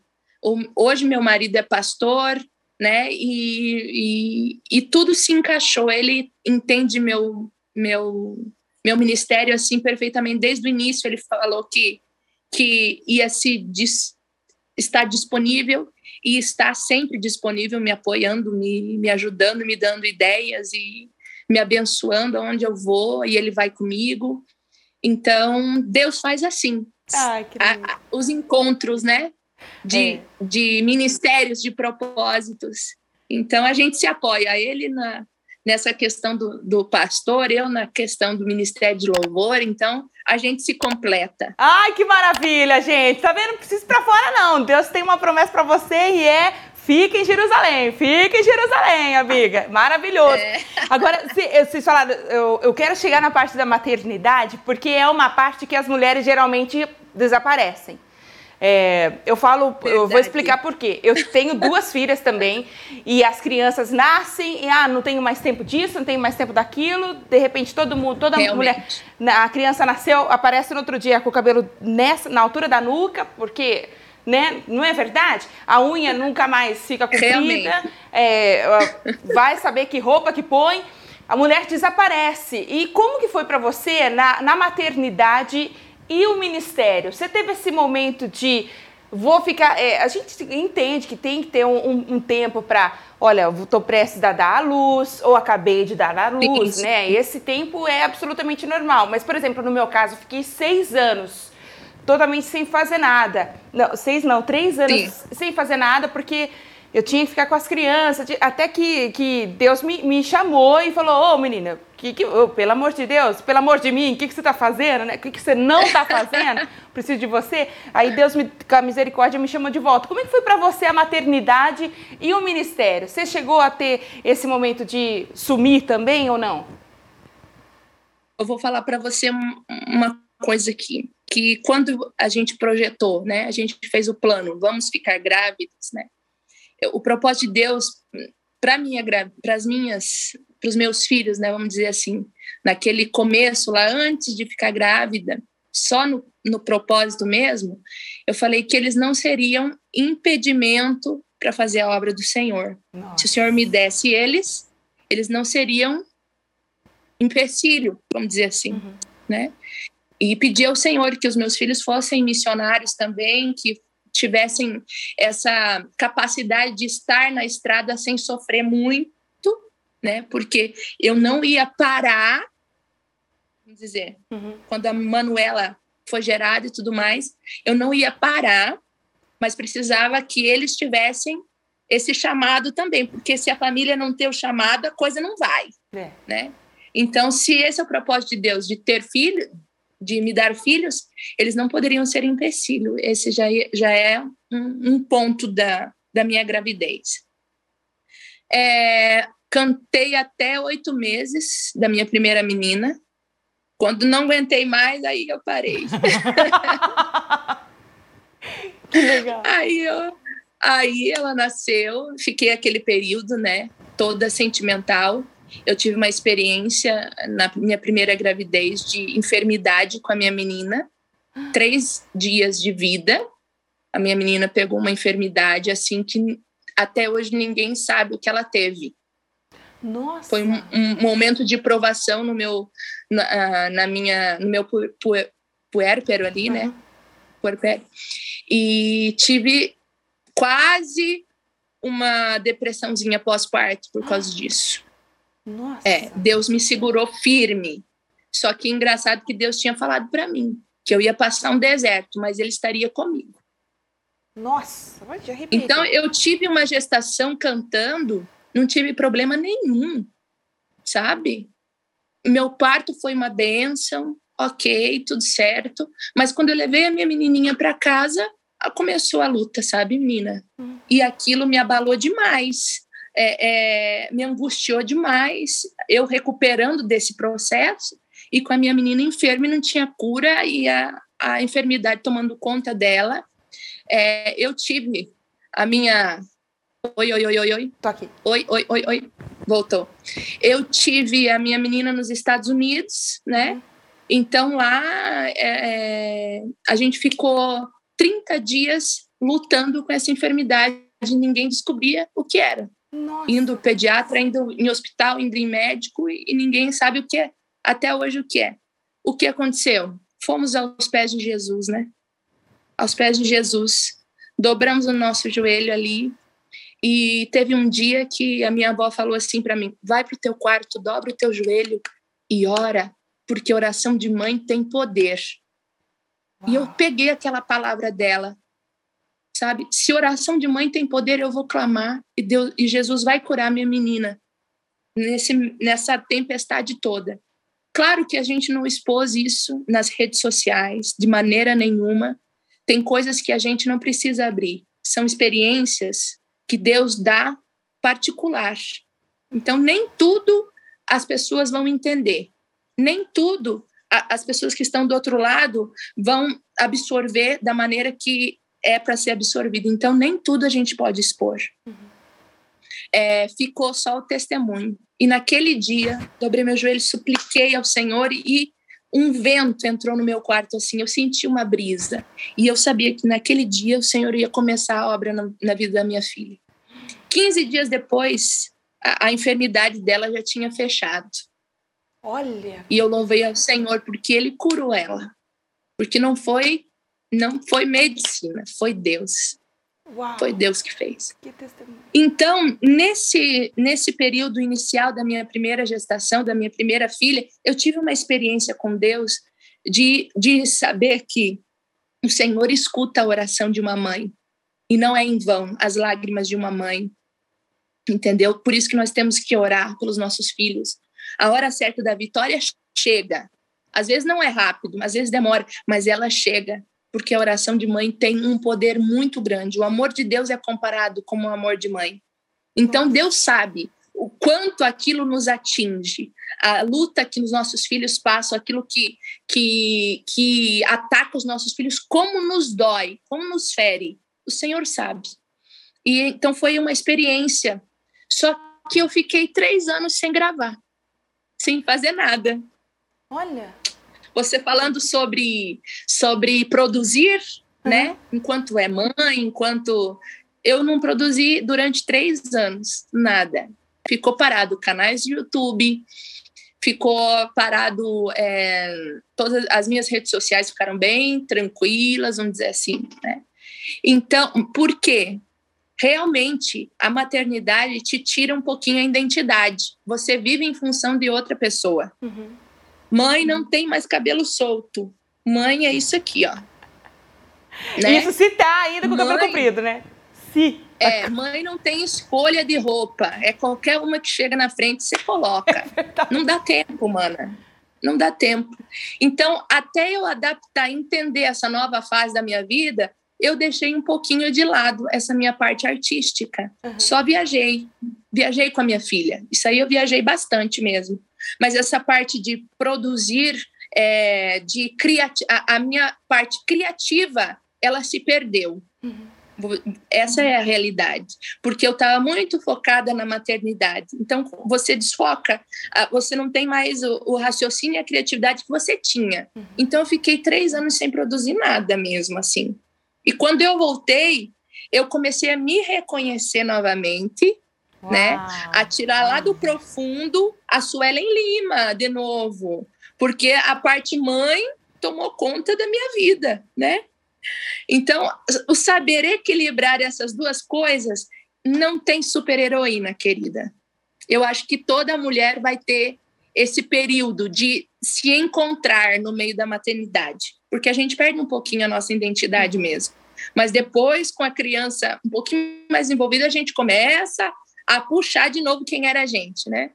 B: Hoje meu marido é pastor, né? E, e, e tudo se encaixou. Ele entende meu meu meu ministério assim perfeitamente. Desde o início ele falou que que ia se dis, estar disponível e está sempre disponível me apoiando me, me ajudando me dando ideias e me abençoando aonde eu vou e ele vai comigo. Então Deus faz assim. A, os encontros né? De, é. de ministérios de propósitos. Então a gente se apoia. Ele na nessa questão do, do pastor, eu na questão do ministério de louvor, então a gente se completa.
A: Ai, que maravilha, gente! Tá vendo? Não precisa ir pra fora, não. Deus tem uma promessa para você e é Fica em Jerusalém, fica em Jerusalém, amiga. Maravilhoso. É. *laughs* Agora, se, vocês falaram, eu, eu quero chegar na parte da maternidade, porque é uma parte que as mulheres geralmente desaparecem. É, eu falo, Verdade. eu vou explicar por quê. Eu tenho duas filhas também e as crianças nascem e ah, não tenho mais tempo disso, não tenho mais tempo daquilo. De repente todo mundo, toda Realmente. mulher, a criança nasceu, aparece no outro dia com o cabelo nessa, na altura da nuca, porque né? Não é verdade? A unha nunca mais fica comprida, é, vai saber que roupa que põe. A mulher desaparece. E como que foi para você na, na maternidade? E o ministério? Você teve esse momento de vou ficar. É, a gente entende que tem que ter um, um, um tempo para. Olha, estou prestes a dar à luz, ou acabei de dar à luz, sim, né? Esse tempo é absolutamente normal. Mas, por exemplo, no meu caso, eu fiquei seis anos totalmente sem fazer nada. Não, seis não, três anos sim. sem fazer nada, porque eu tinha que ficar com as crianças, até que, que Deus me, me chamou e falou, ô oh, menina, que, que, oh, pelo amor de Deus, pelo amor de mim, o que, que você está fazendo? Né? O que, que você não está fazendo? *laughs* Preciso de você. Aí Deus, me, com a misericórdia, me chamou de volta. Como é que foi para você a maternidade e o ministério? Você chegou a ter esse momento de sumir também ou não?
B: Eu vou falar para você uma coisa aqui, que quando a gente projetou, né, a gente fez o plano, vamos ficar grávidas, né, o propósito de Deus para minha para as minhas para os meus filhos, né, vamos dizer assim, naquele começo lá antes de ficar grávida, só no, no propósito mesmo, eu falei que eles não seriam impedimento para fazer a obra do Senhor. Nossa. Se o Senhor me desse eles, eles não seriam empecilho, vamos dizer assim, uhum. né? E pedi ao Senhor que os meus filhos fossem missionários também, que tivessem essa capacidade de estar na estrada sem sofrer muito, né? Porque eu não ia parar, vamos dizer, uhum. quando a Manuela foi gerada e tudo mais, eu não ia parar, mas precisava que eles tivessem esse chamado também, porque se a família não ter o chamado, a coisa não vai, é. né? Então, se esse é o propósito de Deus, de ter filho, de me dar filhos, eles não poderiam ser empecilho. Esse já, é, já é um, um ponto da, da minha gravidez. É, cantei até oito meses da minha primeira menina. Quando não aguentei mais, aí eu parei. *laughs*
A: que legal.
B: Aí, eu, aí ela nasceu, fiquei aquele período, né, toda sentimental eu tive uma experiência na minha primeira gravidez de enfermidade com a minha menina, três dias de vida. A minha menina pegou uma enfermidade assim que até hoje ninguém sabe o que ela teve.
A: Nossa.
B: Foi um, um momento de provação no meu, na, na minha, no meu pu, pu, puérpero ali, uhum. né? Puerpério. E tive quase uma depressãozinha pós-parto por causa ah. disso.
A: Nossa.
B: É, Deus me segurou firme. Só que engraçado que Deus tinha falado para mim que eu ia passar um deserto, mas ele estaria comigo.
A: Nossa, vai
B: Então eu tive uma gestação cantando, não tive problema nenhum, sabe? Meu parto foi uma benção, ok, tudo certo. Mas quando eu levei a minha menininha para casa, começou a luta, sabe, menina? Hum. E aquilo me abalou demais, é, é, me angustiou demais. Eu recuperando desse processo e com a minha menina enferma e não tinha cura e a, a enfermidade tomando conta dela. É, eu tive a minha. Oi, oi, oi, oi, oi.
A: Tô aqui.
B: Oi, oi, oi, oi. Voltou. Eu tive a minha menina nos Estados Unidos, né? Uhum. Então lá é, a gente ficou 30 dias lutando com essa enfermidade, ninguém descobria o que era.
A: Nossa.
B: Indo pediatra, indo em hospital, indo em médico e, e ninguém sabe o que é. Até hoje o que é. O que aconteceu? Fomos aos pés de Jesus, né? Aos pés de Jesus. Dobramos o nosso joelho ali. E teve um dia que a minha avó falou assim para mim: vai para o teu quarto, dobra o teu joelho e ora, porque oração de mãe tem poder. Uau. E eu peguei aquela palavra dela, sabe? Se oração de mãe tem poder, eu vou clamar e Deus e Jesus vai curar minha menina nesse nessa tempestade toda. Claro que a gente não expôs isso nas redes sociais de maneira nenhuma. Tem coisas que a gente não precisa abrir. São experiências que Deus dá particular. Então, nem tudo as pessoas vão entender. Nem tudo as pessoas que estão do outro lado vão absorver da maneira que é para ser absorvido. Então, nem tudo a gente pode expor. Uhum. É, ficou só o testemunho. E naquele dia, dobrei meu joelho, supliquei ao Senhor e um vento entrou no meu quarto assim, eu senti uma brisa. E eu sabia que naquele dia o Senhor ia começar a obra na, na vida da minha filha. 15 dias depois, a, a enfermidade dela já tinha fechado.
A: Olha.
B: E eu louvei ao Senhor porque ele curou ela. Porque não foi não foi medicina, foi Deus.
A: Uau.
B: Foi Deus que fez.
A: Que.
B: Então, nesse, nesse período inicial da minha primeira gestação, da minha primeira filha, eu tive uma experiência com Deus de, de saber que o Senhor escuta a oração de uma mãe e não é em vão as lágrimas de uma mãe. Entendeu? Por isso que nós temos que orar pelos nossos filhos. A hora certa da vitória chega. Às vezes não é rápido, às vezes demora, mas ela chega porque a oração de mãe tem um poder muito grande. O amor de Deus é comparado com o amor de mãe. Então Deus sabe o quanto aquilo nos atinge, a luta que os nossos filhos passam, aquilo que, que, que ataca os nossos filhos, como nos dói, como nos fere. O Senhor sabe. E então foi uma experiência. Só que eu fiquei três anos sem gravar, sem fazer nada.
A: Olha.
B: Você falando sobre, sobre produzir, uhum. né? Enquanto é mãe, enquanto. Eu não produzi durante três anos nada. Ficou parado canais de YouTube, ficou parado. É, todas as minhas redes sociais ficaram bem tranquilas, vamos dizer assim, né? Então, por quê? Realmente, a maternidade te tira um pouquinho a identidade. Você vive em função de outra pessoa.
A: Uhum.
B: Mãe não tem mais cabelo solto. Mãe é isso aqui, ó.
A: Né? Isso se tá ainda com o cabelo comprido, né? Se.
B: É, mãe não tem escolha de roupa. É qualquer uma que chega na frente, você coloca. *laughs* É não dá tempo, mana. Não dá tempo. Então, até eu adaptar, entender essa nova fase da minha vida, eu deixei um pouquinho de lado essa minha parte artística. Uhum. Só viajei. Viajei com a minha filha. Isso aí eu viajei bastante mesmo. Mas essa parte de produzir, é, de criati a, a, minha parte criativa, ela se perdeu. Uhum. Essa é a realidade, porque eu estava muito focada na maternidade. Então, você desfoca, você não tem mais o, o raciocínio e a criatividade que você tinha. Uhum. Então, eu fiquei três anos sem produzir nada mesmo, assim. E quando eu voltei, eu comecei a me reconhecer novamente, Uau. né? A tirar lá do profundo a Suelen Lima, de novo. Porque a parte mãe tomou conta da minha vida, né? Então, o saber equilibrar essas duas coisas não tem super-heroína, querida. Eu acho que toda mulher vai ter esse período de se encontrar no meio da maternidade, porque a gente perde um pouquinho a nossa identidade uhum. mesmo. Mas depois, com a criança um pouquinho mais envolvida, a gente começa a puxar de novo quem era a gente, né?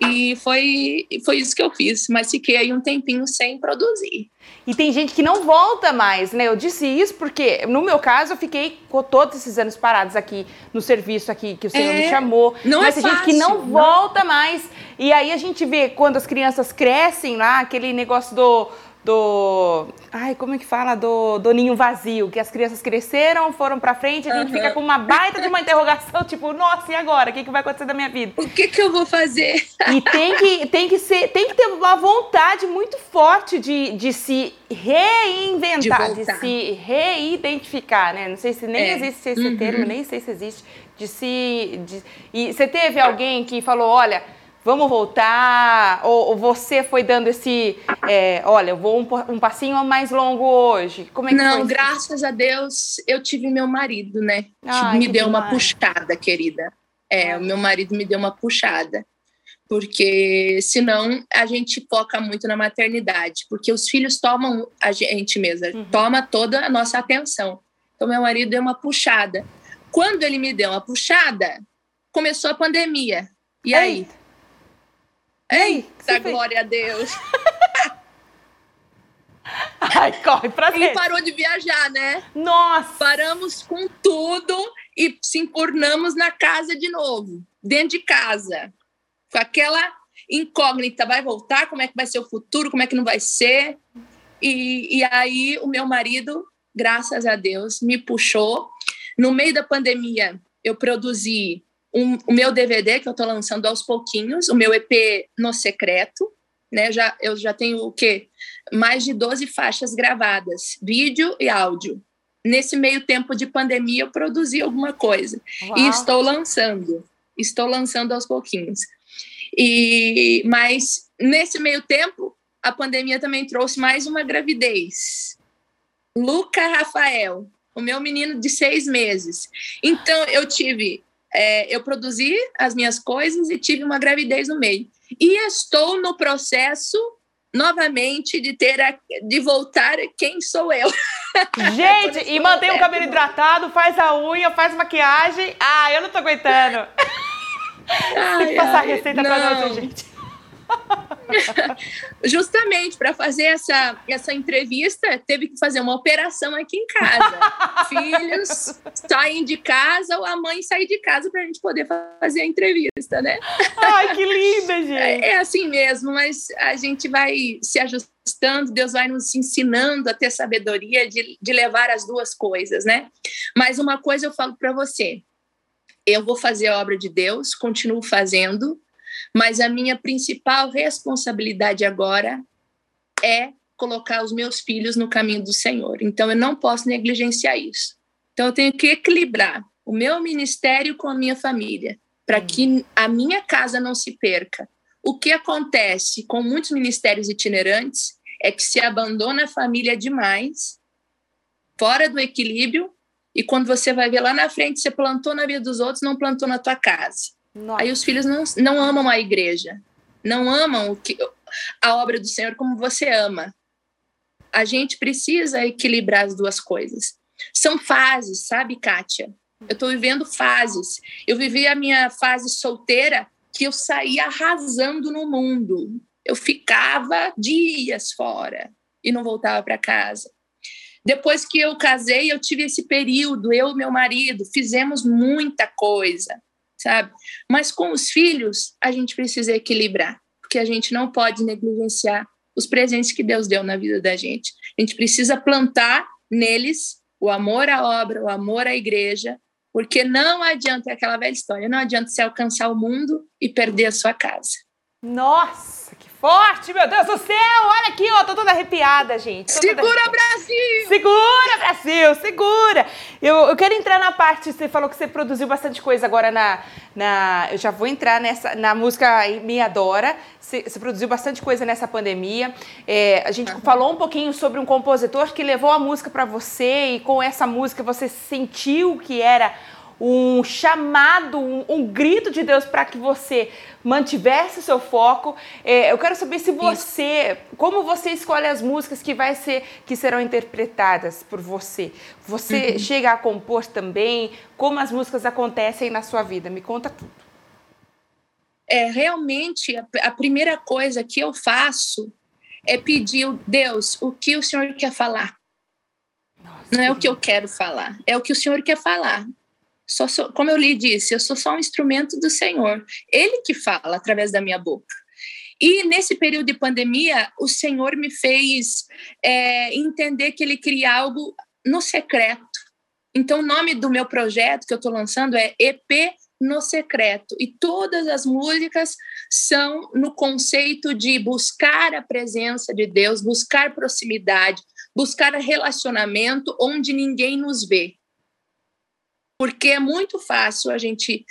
B: E foi, foi isso que eu fiz, mas fiquei aí um tempinho sem produzir.
A: E tem gente que não volta mais, né? Eu disse isso porque, no meu caso, eu fiquei com todos esses anos parados aqui no serviço aqui que o senhor é, me chamou. Não mas é tem fácil, gente que não, não volta mais. E aí a gente vê quando as crianças crescem lá, aquele negócio do do. Ai, como é que fala? Do, do ninho vazio, que as crianças cresceram, foram pra frente, a gente uhum. fica com uma baita de uma interrogação, *laughs* tipo, nossa, e agora? O que, que vai acontecer da minha vida?
B: O que, que eu vou fazer?
A: E tem que, tem que ser, tem que ter uma vontade muito forte de, de se reinventar, de, de se reidentificar, né? Não sei se nem é. existe esse uhum. termo, nem sei se existe, de se. De... E você teve alguém que falou, olha vamos voltar? Ou, ou, você foi dando esse, é, olha, eu vou um, um, passinho mais longo hoje? Como é que
B: Não,
A: foi?
B: graças a Deus eu tive meu marido, né? Ai, me deu demais. uma puxada, querida. É, o meu marido me deu uma puxada. Porque senão a gente foca muito na maternidade, porque os filhos tomam a gente mesma, uhum. toma toda a nossa atenção. Então meu marido deu uma puxada. Quando ele me deu uma puxada, começou a pandemia. E aí? Eita, glória a Deus! *laughs*
A: Ai, corre pra
B: Ele parou de viajar, né?
A: Nossa!
B: Paramos com tudo e se empurnamos na casa de novo, dentro de casa. Com aquela incógnita, vai voltar? Como é que vai ser o futuro? Como é que não vai ser? E, e aí o meu marido, graças a Deus, me puxou. No meio da pandemia, eu produzi um, o meu DVD, que eu estou lançando aos pouquinhos, o meu EP No Secreto, né? Já, eu já tenho o quê? Mais de 12 faixas gravadas, vídeo e áudio. Nesse meio tempo de pandemia, eu produzi alguma coisa. Uau. E estou lançando. Estou lançando aos pouquinhos. E, mas, nesse meio tempo, a pandemia também trouxe mais uma gravidez. Luca Rafael, o meu menino de seis meses. Então, eu tive é, eu produzi as minhas coisas e tive uma gravidez no meio. E estou no processo novamente de ter a, de voltar quem sou eu. *laughs*
A: Gente, e mantém o cabelo hidratado, faz a unha, faz maquiagem. Ah, eu não tô aguentando. Ai, *laughs* Tem que passar ai, a receita não. pra nós, gente. *laughs*
B: Justamente para fazer essa, essa entrevista, teve que fazer uma operação aqui em casa. *laughs* Filhos saem de casa ou a mãe sai de casa para a gente poder fazer a entrevista, né?
A: Ai, que linda, *laughs* gente! É,
B: é assim mesmo, mas a gente vai se ajustando, Deus vai nos ensinando a ter sabedoria de, de levar as duas coisas, né? Mas uma coisa eu falo para você: eu vou fazer a obra de Deus, continuo fazendo, mas a minha principal responsabilidade agora é colocar os meus filhos no caminho do Senhor. Então eu não posso negligenciar isso. Então eu tenho que equilibrar o meu ministério com a minha família, para que a minha casa não se perca. O que acontece com muitos ministérios itinerantes é que se abandona a família demais, fora do equilíbrio, e quando você vai ver lá na frente, você plantou na vida dos outros, não plantou na tua casa. Nossa. Aí os filhos não, não amam a igreja, não amam o que, a obra do Senhor como você ama. A gente precisa equilibrar as duas coisas. São fases, sabe, Kátia? Eu estou vivendo fases. Eu vivi a minha fase solteira que eu saía arrasando no mundo. Eu ficava dias fora e não voltava para casa. Depois que eu casei, eu tive esse período, eu e meu marido fizemos muita coisa sabe? Mas com os filhos, a gente precisa equilibrar, porque a gente não pode negligenciar os presentes que Deus deu na vida da gente. A gente precisa plantar neles o amor à obra, o amor à igreja, porque não adianta é aquela velha história, não adianta você alcançar o mundo e perder a sua casa.
A: Nossa, forte, meu Deus do céu! Olha aqui, ó, tô toda arrepiada, gente.
B: Tô segura, toda... Brasil!
A: Segura, Brasil, segura! Eu, eu quero entrar na parte, você falou que você produziu bastante coisa agora na. na eu já vou entrar nessa na música Me Adora. Você, você produziu bastante coisa nessa pandemia. É, a gente uhum. falou um pouquinho sobre um compositor que levou a música para você e com essa música você sentiu que era um chamado, um, um grito de Deus para que você mantivesse o seu foco. É, eu quero saber se você, Isso. como você escolhe as músicas que vai ser, que serão interpretadas por você. Você uhum. chega a compor também? Como as músicas acontecem na sua vida? Me conta tudo.
B: É realmente a, a primeira coisa que eu faço é pedir Deus o que o Senhor quer falar. Nossa, não é o que eu quero falar, é o que o Senhor quer falar. Só sou, como eu lhe disse, eu sou só um instrumento do Senhor. Ele que fala através da minha boca. E nesse período de pandemia, o Senhor me fez é, entender que Ele queria algo no secreto. Então, o nome do meu projeto que eu estou lançando é EP no secreto. E todas as músicas são no conceito de buscar a presença de Deus, buscar proximidade, buscar relacionamento onde ninguém nos vê porque é muito fácil a gente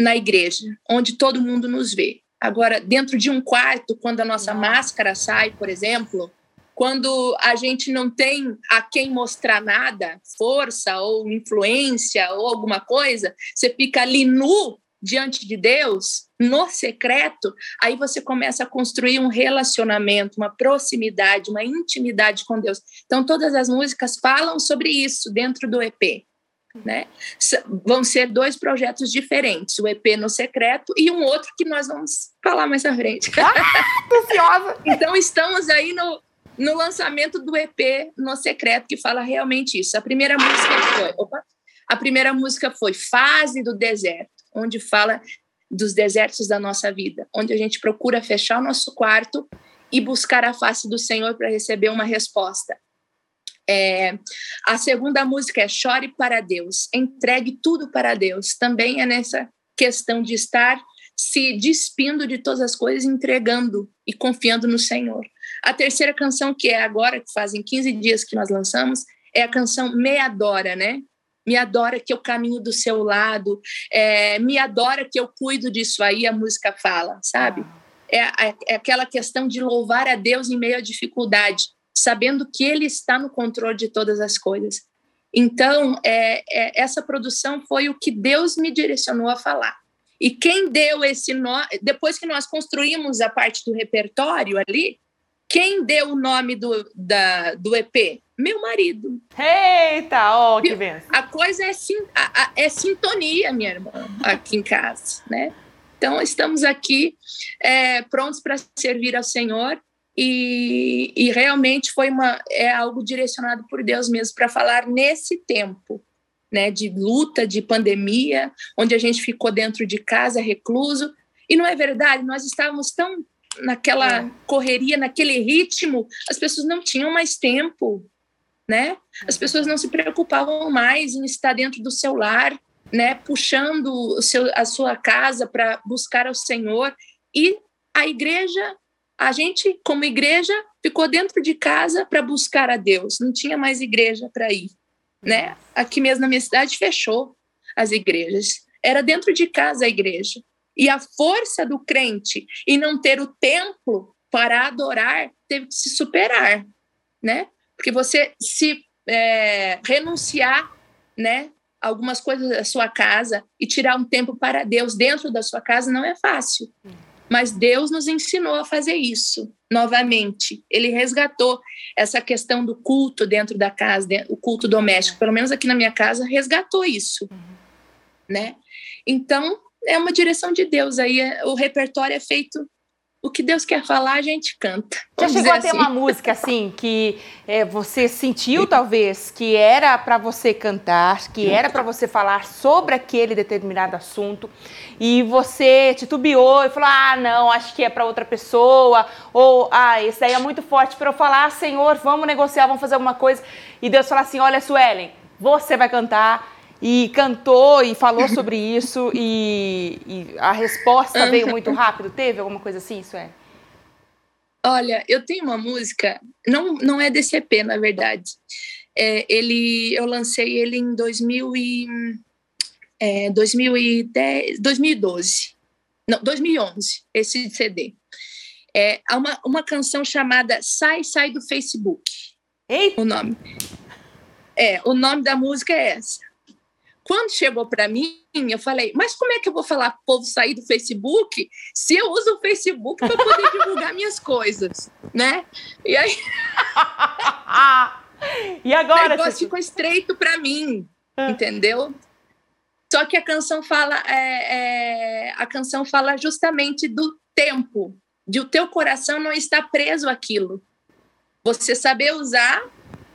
B: na igreja, onde todo mundo nos vê. Agora, dentro de um quarto, quando a nossa máscara sai, por exemplo, quando a gente não tem a quem mostrar nada, força ou influência ou alguma coisa, você fica ali nu diante de Deus, no secreto, aí você começa a construir um relacionamento, uma proximidade, uma intimidade com Deus. Então, todas as músicas falam sobre isso dentro do EP. Né? Vão ser dois projetos diferentes, o EP no secreto e um outro que nós vamos falar mais à frente. *laughs*
A: Ah, ansiosa!
B: então estamos aí no, no lançamento do EP no secreto que fala realmente isso. A primeira música foi, opa, a primeira música foi Fase do Deserto, onde fala dos desertos da nossa vida, onde a gente procura fechar o nosso quarto e buscar a face do Senhor para receber uma resposta. É, a segunda música é Chore para Deus, entregue tudo para Deus. Também é nessa questão de estar se despindo de todas as coisas, entregando e confiando no Senhor. A terceira canção, que é agora, que fazem 15 dias que nós lançamos, é a canção Me Adora, né? Me adora que eu caminho do seu lado, é, me adora que eu cuido disso aí, a música fala, sabe? É, é, é aquela questão de louvar a Deus em meio à dificuldade sabendo que Ele está no controle de todas as coisas. Então, é, é, essa produção foi o que Deus me direcionou a falar. E quem deu esse nome, depois que nós construímos a parte do repertório ali, quem deu o nome do, da, do EP? Meu marido.
A: Eita, ó, oh, que benção.
B: A coisa é, sim, a, a, é sintonia, minha irmã, aqui em casa, né? Então, estamos aqui é, prontos para servir ao Senhor e, e realmente foi uma é algo direcionado por Deus mesmo para falar nesse tempo, né, de luta, de pandemia, onde a gente ficou dentro de casa, recluso. E não é verdade, nós estávamos tão naquela é. correria, naquele ritmo, as pessoas não tinham mais tempo, né? As pessoas não se preocupavam mais em estar dentro do seu lar, né, puxando o seu, a sua casa para buscar ao Senhor. E a igreja a gente, como igreja, ficou dentro de casa para buscar a Deus, não tinha mais igreja para ir. Né? Aqui mesmo na minha cidade fechou as igrejas. Era dentro de casa a igreja. E a força do crente em não ter o templo para adorar teve que se superar, né? Porque você se é, renunciar, né, algumas coisas da sua casa e tirar um tempo para Deus dentro da sua casa não é fácil. Mas Deus nos ensinou a fazer isso novamente. Ele resgatou essa questão do culto dentro da casa, o culto doméstico, pelo menos aqui na minha casa, resgatou isso, né? Então, é uma direção de Deus aí, é, o repertório é feito o que Deus quer falar, a gente canta.
A: Já chegou a ter assim. uma *laughs* música assim que é, você sentiu talvez que era para você cantar, que era para você falar sobre aquele determinado assunto e você titubeou e falou: "Ah, não, acho que é para outra pessoa" ou "Ah, esse daí é muito forte para eu falar, Senhor, vamos negociar, vamos fazer alguma coisa". E Deus fala assim: "Olha, Suelen, você vai cantar e cantou e falou *laughs* sobre isso e, e a resposta veio muito rápido. Teve alguma coisa assim, isso é?
B: Olha, eu tenho uma música, não, não é desse EP, na verdade. É, ele, eu lancei ele em 2000 e, é, 2010, 2012. Não, 2011, esse CD. É uma, uma canção chamada Sai, Sai do Facebook.
A: Ei!
B: O nome. É, o nome da música é essa. Quando chegou para mim, eu falei, mas como é que eu vou falar para o povo sair do Facebook se eu uso o Facebook para poder *laughs* divulgar minhas coisas, né? E aí... *laughs*
A: e agora? O
B: negócio ficou estreito para mim, ah. entendeu? Só que a canção fala, é, é, a canção fala justamente do tempo, de o teu coração não estar preso àquilo. Você saber usar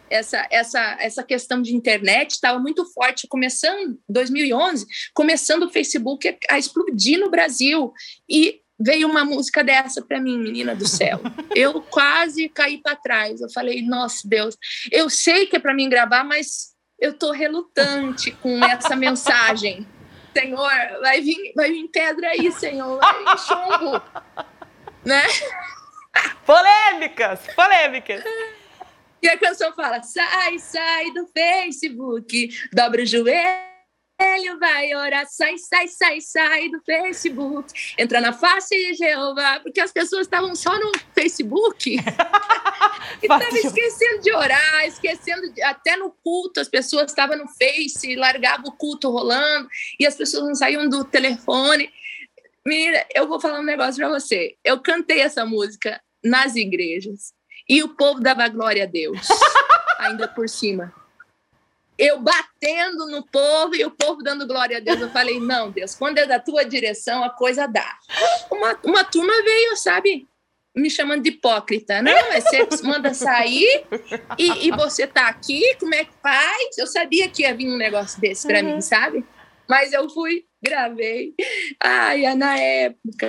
B: essa, essa, essa questão de internet estava muito forte, começando 2011, começando o Facebook a, a explodir no Brasil. E veio uma música dessa para mim, menina do céu. *laughs* Eu quase caí para trás. Eu falei, nossa Deus, eu sei que é para mim gravar, mas eu tô relutante com essa *laughs* mensagem. Senhor, vai vir, vai vir pedra aí, Senhor, vai vir chumbo, *laughs* né?
A: Polêmicas, polêmicas.
B: E a canção fala: sai, sai do Facebook, dobra o joelho, vai orar, sai, sai, sai, sai do Facebook, entra na face de Jeová, porque as pessoas estavam só no Facebook *laughs* e *laughs* estavam esquecendo de orar, esquecendo, de, até no culto, as pessoas estavam no Face, largavam o culto rolando e as pessoas não saíam do telefone. Menina, eu vou falar um negócio para você. Eu cantei essa música nas igrejas e o povo dava glória a Deus, *laughs* ainda por cima. Eu batendo no povo e o povo dando glória a Deus. Eu falei, não, Deus, quando é da tua direção, a coisa dá. Uma, uma turma veio, sabe, me chamando de hipócrita. Não, mas você manda sair e, e, você tá aqui, como é que faz? Eu sabia que ia vir um negócio desse para uhum. mim, sabe? Mas eu fui, gravei. Ai, na época,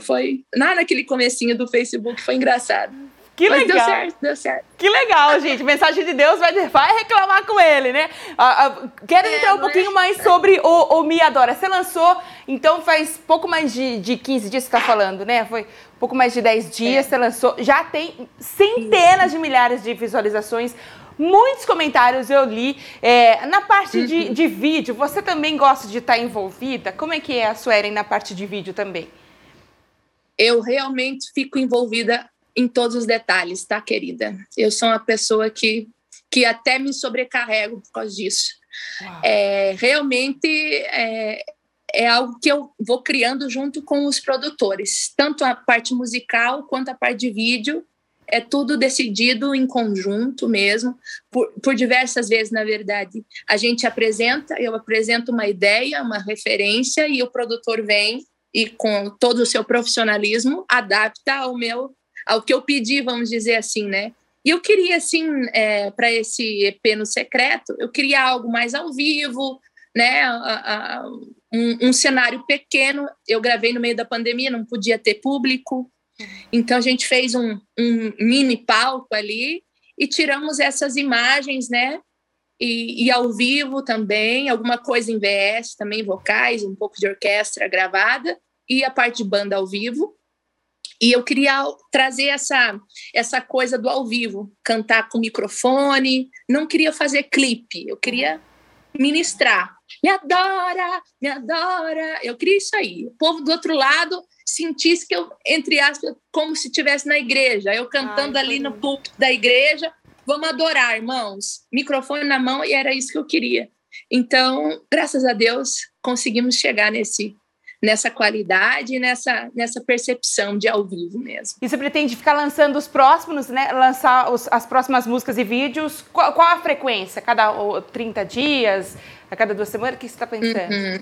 B: foi. Lá naquele comecinho do Facebook, foi engraçado.
A: Que Mas legal.
B: deu certo, deu certo.
A: Que legal, gente. Mensagem de Deus vai, vai reclamar com ele, né? Ah, ah, quero é, entrar um pouquinho é? mais sobre o, o Me Adora. Você lançou, então, faz pouco mais de, de 15 dias que você está falando, né? Foi pouco mais de 10 dias, é. você lançou. Já tem centenas de milhares de visualizações. Muitos comentários eu li. É, na parte uhum. de, de vídeo, você também gosta de estar tá envolvida? Como é que é a Suelen na parte de vídeo também?
B: Eu realmente fico envolvida em todos os detalhes, tá, querida? Eu sou uma pessoa que, que até me sobrecarrego por causa disso. É, realmente é, é algo que eu vou criando junto com os produtores, tanto a parte musical quanto a parte de vídeo. É tudo decidido em conjunto mesmo, por, por diversas vezes, na verdade. A gente apresenta, eu apresento uma ideia, uma referência, e o produtor vem e, com todo o seu profissionalismo, adapta ao meu ao que eu pedi, vamos dizer assim, né? E eu queria, assim, é, para esse EP no secreto, eu queria algo mais ao vivo, né? A, a, um, um, cenário pequeno. Eu gravei no meio da pandemia, não podia ter público. Então a gente fez um, um mini palco ali e tiramos essas imagens, né? E, e, ao vivo também, alguma coisa em VS, também vocais, um pouco de orquestra gravada e a parte de banda ao vivo. E eu queria trazer essa, essa coisa do ao vivo, cantar com microfone. Não queria fazer clipe, eu queria ministrar. Me adora, me adora. Eu queria isso aí. O povo do outro lado sentisse que eu, entre aspas, como se estivesse na igreja. Eu cantando Ai, ali no púlpito da igreja. Vamos adorar, irmãos. Microfone na mão e era isso que eu queria. Então, graças a Deus, conseguimos chegar nesse nessa qualidade e nessa, nessa percepção de ao vivo mesmo.
A: E você pretende ficar lançando os próximos, né? Lançar os, as próximas músicas e vídeos? Qual, qual, a frequência? Cada 30 dias? A cada duas semanas? O que você está pensando? Uhum.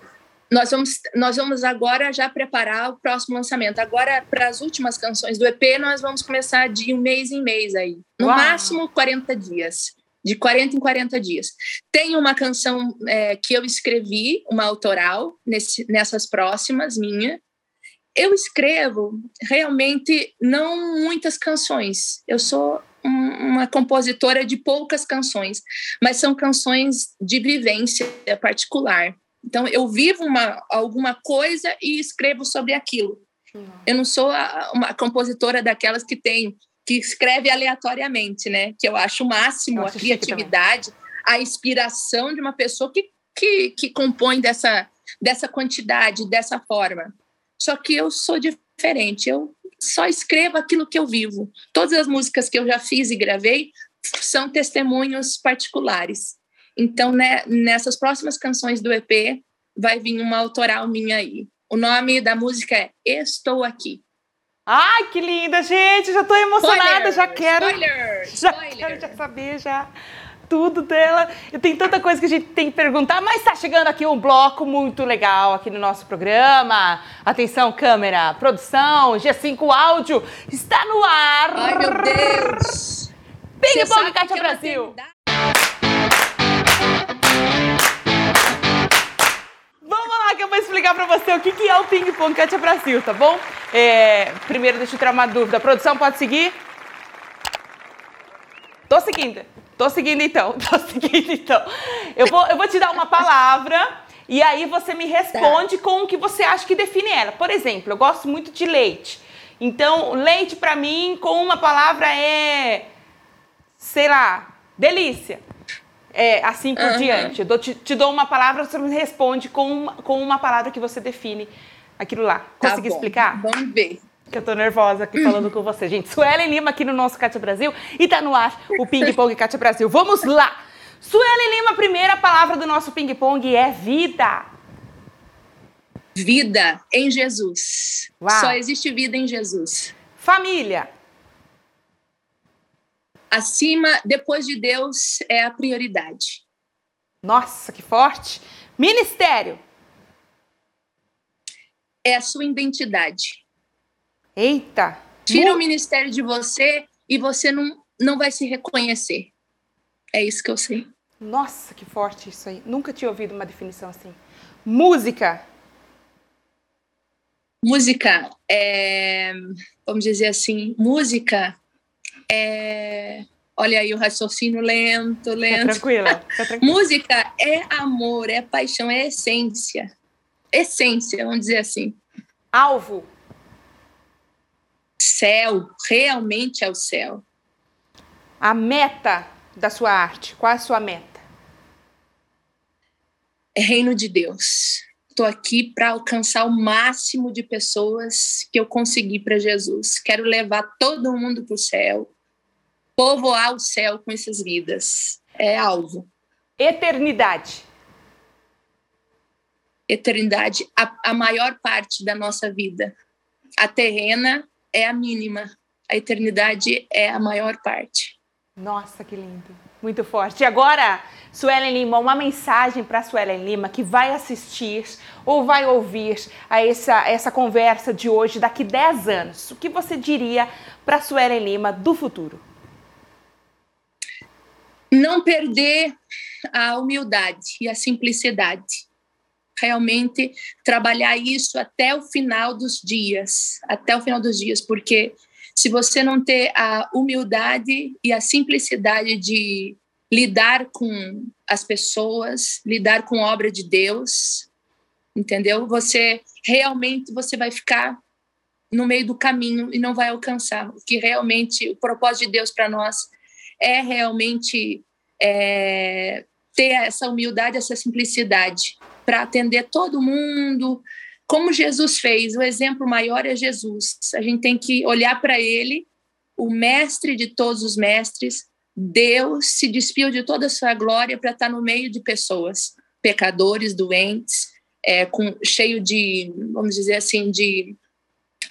B: nós vamos, nós vamos agora já preparar o próximo lançamento. Agora, para as últimas canções do EP, nós vamos começar de um mês em mês aí. No Uau. máximo 40 dias. De 40 em 40 dias. Tem uma canção é, que eu escrevi, uma autoral, nesse, nessas próximas, minha. Eu escrevo realmente não muitas canções. Eu sou um, uma compositora de poucas canções, mas são canções de vivência particular então, eu vivo uma, alguma coisa e escrevo sobre aquilo. Eu não sou a, uma compositora daquelas que tem que escreve aleatoriamente, né? Que eu acho o máximo a criatividade, a inspiração de uma pessoa que, que, que compõe dessa, dessa quantidade, dessa forma. Só que eu sou diferente, eu só escrevo aquilo que eu vivo. Todas as músicas que eu já fiz e gravei são testemunhos particulares. Então, né, nessas próximas canções do EP, vai vir uma autoral minha aí. O nome da música é Estou Aqui.
A: Ai, que linda, gente! Já estou emocionada, spoiler, já quero. Spoiler, já spoiler. quero já saber já tudo dela. Eu tenho tanta coisa que a gente tem que perguntar, mas está chegando aqui um bloco muito legal aqui no nosso programa. Atenção, câmera, produção, G5 áudio, está no ar.
B: Ai, meu Deus!
A: Ping Pong Cátia Brasil. Que eu vou explicar pra você o que, que é o ping-pong Katia Brasil, tá bom? É, primeiro, deixa eu tirar uma dúvida. A produção, pode seguir? Tô seguindo. Tô seguindo então. *laughs* Tô seguindo então. Eu vou, eu vou te dar uma palavra e aí você me responde tá. com o que você acha que define ela. Por exemplo, eu gosto muito de leite. Então, leite para mim com uma palavra é sei lá, delícia é, assim por uhum. diante. Eu dou, te, te, dou uma palavra, você me responde com uma, com uma palavra que você define aquilo lá. Tá Consegui
B: tá
A: explicar?
B: Vamos ver.
A: Que eu tô nervosa aqui falando *laughs* com você. Gente, Suelen Lima aqui no nosso Cátia Brasil e tá no ar o Ping Pong Cátia Brasil. Vamos lá! Suelen Lima, a primeira palavra do nosso ping pong é vida.
B: Vida em Jesus. Uau. Só existe vida em Jesus.
A: Família
B: acima, depois de Deus, é a prioridade.
A: Nossa, que forte! Ministério.
B: É a sua identidade.
A: Eita!
B: Tira o ministério de você e você não, não vai se reconhecer. É isso que eu sei.
A: Nossa, que forte isso aí. Nunca tinha ouvido uma definição assim. Música.
B: Música é, vamos dizer assim, música é... Olha aí o raciocínio lento, lento.
A: Tá tranquila, *laughs* tá tranquila.
B: Música é amor, é paixão, é essência. Essência, vamos dizer assim.
A: Alvo.
B: Céu, realmente é o céu.
A: A meta da sua arte, qual é a sua meta?
B: É reino de Deus. Estou aqui para alcançar o máximo de pessoas que eu conseguir para Jesus. Quero levar todo mundo para o céu povoar o céu com essas vidas. É alvo.
A: Eternidade.
B: Eternidade, a, a maior parte da nossa vida. A terrena é a mínima, a eternidade é a maior parte.
A: Nossa, que lindo. Muito forte. E agora, Suelen Lima, uma mensagem para Suelen Lima que vai assistir ou vai ouvir a essa, essa conversa de hoje daqui 10 anos. O que você diria para Suelen Lima do futuro?
B: Não perder a humildade e a simplicidade. Realmente trabalhar isso até o final dos dias, até o final dos dias, porque se você não ter a humildade e a simplicidade de lidar com as pessoas, lidar com a obra de Deus, entendeu? Você realmente você vai ficar no meio do caminho e não vai alcançar o que realmente o propósito de Deus para nós é realmente é, ter essa humildade, essa simplicidade para atender todo mundo, como Jesus fez. O exemplo maior é Jesus. A gente tem que olhar para ele, o mestre de todos os mestres. Deus se despiu de toda a sua glória para estar no meio de pessoas, pecadores, doentes, é, com, cheio de, vamos dizer assim, de,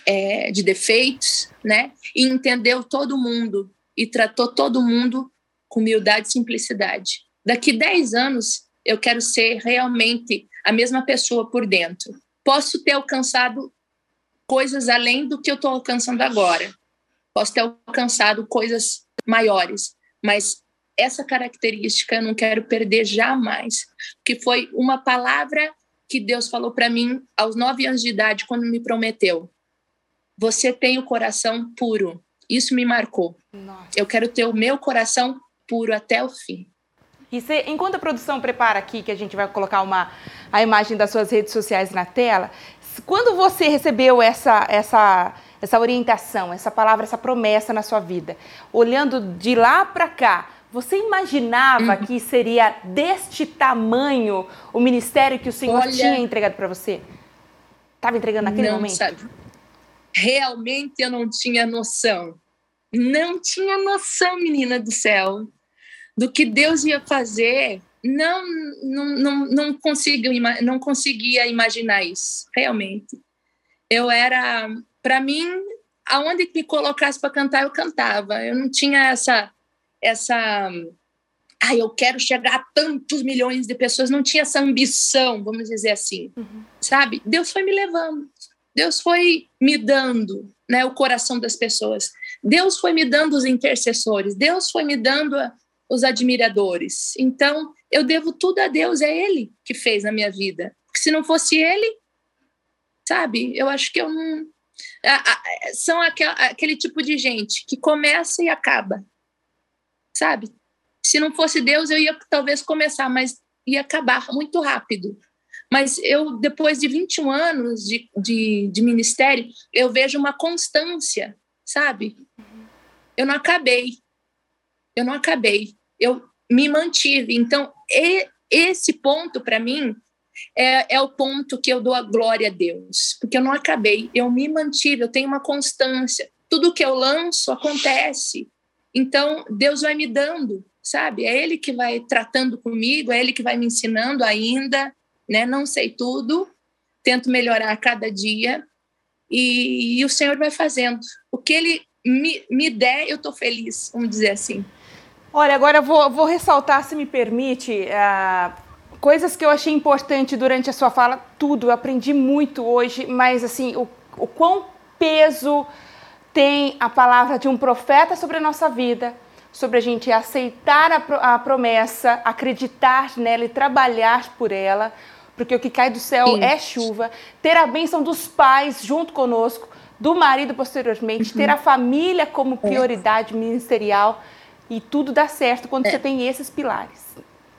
B: é, de defeitos, né? E entendeu todo mundo e tratou todo mundo com humildade e simplicidade. Daqui 10 anos, eu quero ser realmente a mesma pessoa por dentro. Posso ter alcançado coisas além do que eu estou alcançando agora. Posso ter alcançado coisas maiores, mas essa característica eu não quero perder jamais, que foi uma palavra que Deus falou para mim aos nove anos de idade, quando me prometeu: Você tem o coração puro. Isso me marcou. Nossa. Eu quero ter o meu coração puro até o fim.
A: E você, enquanto a produção prepara aqui, que a gente vai colocar uma, a imagem das suas redes sociais na tela, quando você recebeu essa, essa, essa orientação, essa palavra, essa promessa na sua vida, olhando de lá para cá, você imaginava uhum. que seria deste tamanho o ministério que o Senhor Olha, tinha entregado para você? Estava entregando naquele não, momento? Sabe,
B: realmente eu não tinha noção. Não tinha noção, menina do céu, do que Deus ia fazer. Não, não, não, não, consigo, não conseguia imaginar isso, realmente. Eu era, para mim, aonde me colocasse para cantar, eu cantava. Eu não tinha essa essa ah, eu quero chegar a tantos milhões de pessoas, não tinha essa ambição, vamos dizer assim, uhum. sabe? Deus foi me levando, Deus foi me dando, né, o coração das pessoas. Deus foi me dando os intercessores, Deus foi me dando a, os admiradores. Então, eu devo tudo a Deus, é Ele que fez na minha vida. Porque se não fosse Ele, sabe, eu acho que eu não. São aquel, aquele tipo de gente que começa e acaba sabe? Se não fosse Deus, eu ia talvez começar, mas ia acabar muito rápido. Mas eu, depois de 21 anos de, de, de ministério, eu vejo uma constância, sabe? Eu não acabei. Eu não acabei. Eu me mantive. Então, e, esse ponto, para mim, é, é, o ponto que eu dou a glória a Deus, porque eu não acabei, eu me mantive, eu tenho uma constância. Tudo que eu lanço acontece. Então, Deus vai me dando, sabe? É Ele que vai tratando comigo, é Ele que vai me ensinando ainda, né? Não sei tudo, tento melhorar a cada dia e, e o Senhor vai fazendo. O que Ele me, me der, eu estou feliz, vamos dizer assim.
A: Olha, agora eu vou, vou ressaltar, se me permite, uh, coisas que eu achei importante durante a sua fala, tudo, eu aprendi muito hoje, mas assim, o, o quão peso tem a palavra de um profeta sobre a nossa vida, sobre a gente aceitar a, a promessa, acreditar nela e trabalhar por ela, porque o que cai do céu Sim. é chuva, ter a bênção dos pais junto conosco, do marido posteriormente, uhum. ter a família como é. prioridade é. ministerial e tudo dá certo quando é. você tem esses pilares.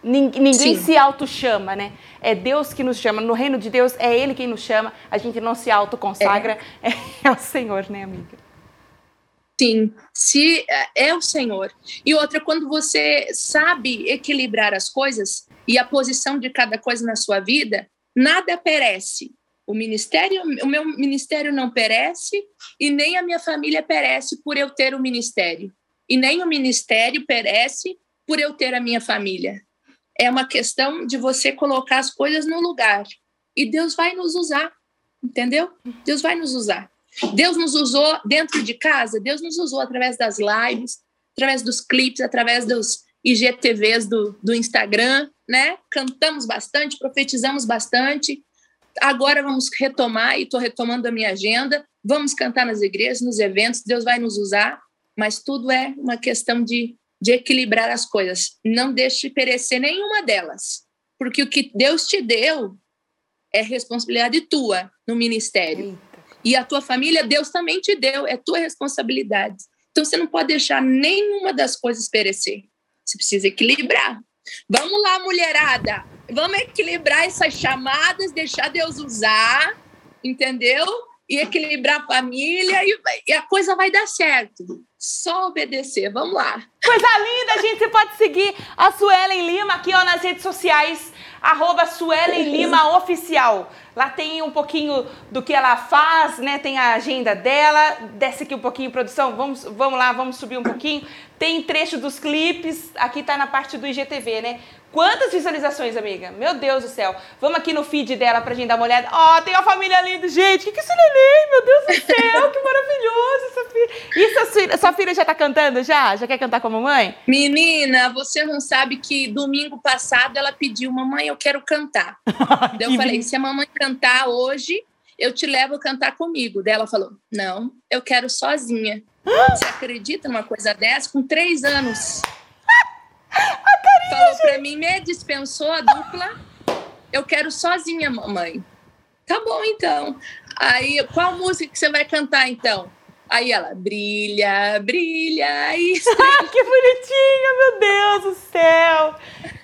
A: Ninguém Sim. se auto-chama, né? É Deus que nos chama. No reino de Deus, é Ele quem nos chama. A gente não se auto-consagra. É. *laughs* é o Senhor, né, amiga?
B: Sim, se é, é o Senhor. E outra, quando você sabe equilibrar as coisas e a posição de cada coisa na sua vida, nada perece. O ministério, o meu ministério não perece e nem a minha família perece por eu ter o ministério. E nem o ministério perece por eu ter a minha família. É uma questão de você colocar as coisas no lugar. E Deus vai nos usar, entendeu? Deus vai nos usar. Deus nos usou dentro de casa, Deus nos usou através das lives, através dos clipes, através dos IGTVs do, do Instagram, né? Cantamos bastante, profetizamos bastante. Agora vamos retomar, e estou retomando a minha agenda. Vamos cantar nas igrejas, nos eventos, Deus vai nos usar, mas tudo é uma questão de, de equilibrar as coisas. Não deixe perecer nenhuma delas, porque o que Deus te deu é responsabilidade tua no ministério. E a tua família, Deus também te deu, é tua responsabilidade. Então você não pode deixar nenhuma das coisas perecer. Você precisa equilibrar. Vamos lá, mulherada. Vamos equilibrar essas chamadas, deixar Deus usar, entendeu? E equilibrar a família e, e a coisa vai dar certo. Só obedecer. Vamos lá.
A: Coisa linda, gente. Você pode seguir a Suelen Lima aqui ó, nas redes sociais arroba Suelen Lima Oficial. Lá tem um pouquinho do que ela faz, né? Tem a agenda dela. Desce aqui um pouquinho, produção. Vamos, vamos lá, vamos subir um pouquinho. Tem trecho dos clipes. Aqui tá na parte do IGTV, né? Quantas visualizações, amiga? Meu Deus do céu. Vamos aqui no feed dela pra gente dar uma olhada. Ó, oh, tem uma família linda. Gente, o que, que é esse neném? Meu Deus do céu, que maravilhoso essa filha. E sua filha, sua filha já tá cantando já? Já quer cantar com a mamãe?
B: Menina, você não sabe que domingo passado ela pediu, mamãe, eu quero cantar. *laughs* Daí eu falei, se a mamãe cantar hoje, eu te levo a cantar comigo. Daí ela falou, não, eu quero sozinha. *gasps* Você acredita numa coisa dessa? Com três anos. Falou para mim, me dispensou a dupla. Eu quero sozinha, mamãe. Tá bom, então. Aí, qual música que você vai cantar, então? Aí ela, brilha, brilha. *laughs*
A: Que bonitinha, meu Deus do céu.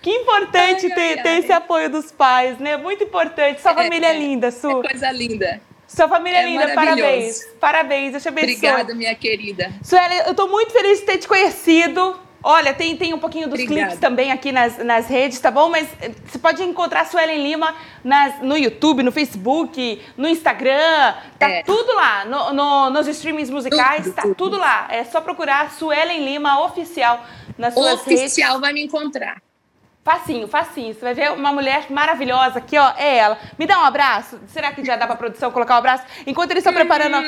A: Que importante ai, ter, ai, ter ai. esse apoio dos pais, né? Muito importante. Sua é, família é, é linda, Su.
B: É coisa linda.
A: Sua família é, é linda, parabéns. Parabéns, eu te abençoe.
B: Obrigada, minha querida.
A: Sueli, eu tô muito feliz de ter te conhecido. Olha, tem, tem um pouquinho dos Obrigada. clipes também aqui nas, nas redes, tá bom? Mas eh, você pode encontrar a Suelen Lima nas, no YouTube, no Facebook, no Instagram. Tá é. tudo lá. No, no, nos streamings musicais, tudo, tá tudo. tudo. lá. É só procurar Suelen Lima Oficial nas suas
B: Oficial
A: redes.
B: Oficial vai me encontrar.
A: Facinho, facinho. Você vai ver uma mulher maravilhosa aqui, ó. É ela. Me dá um abraço. Será que já dá pra produção colocar o um abraço? Enquanto eles estão preparando.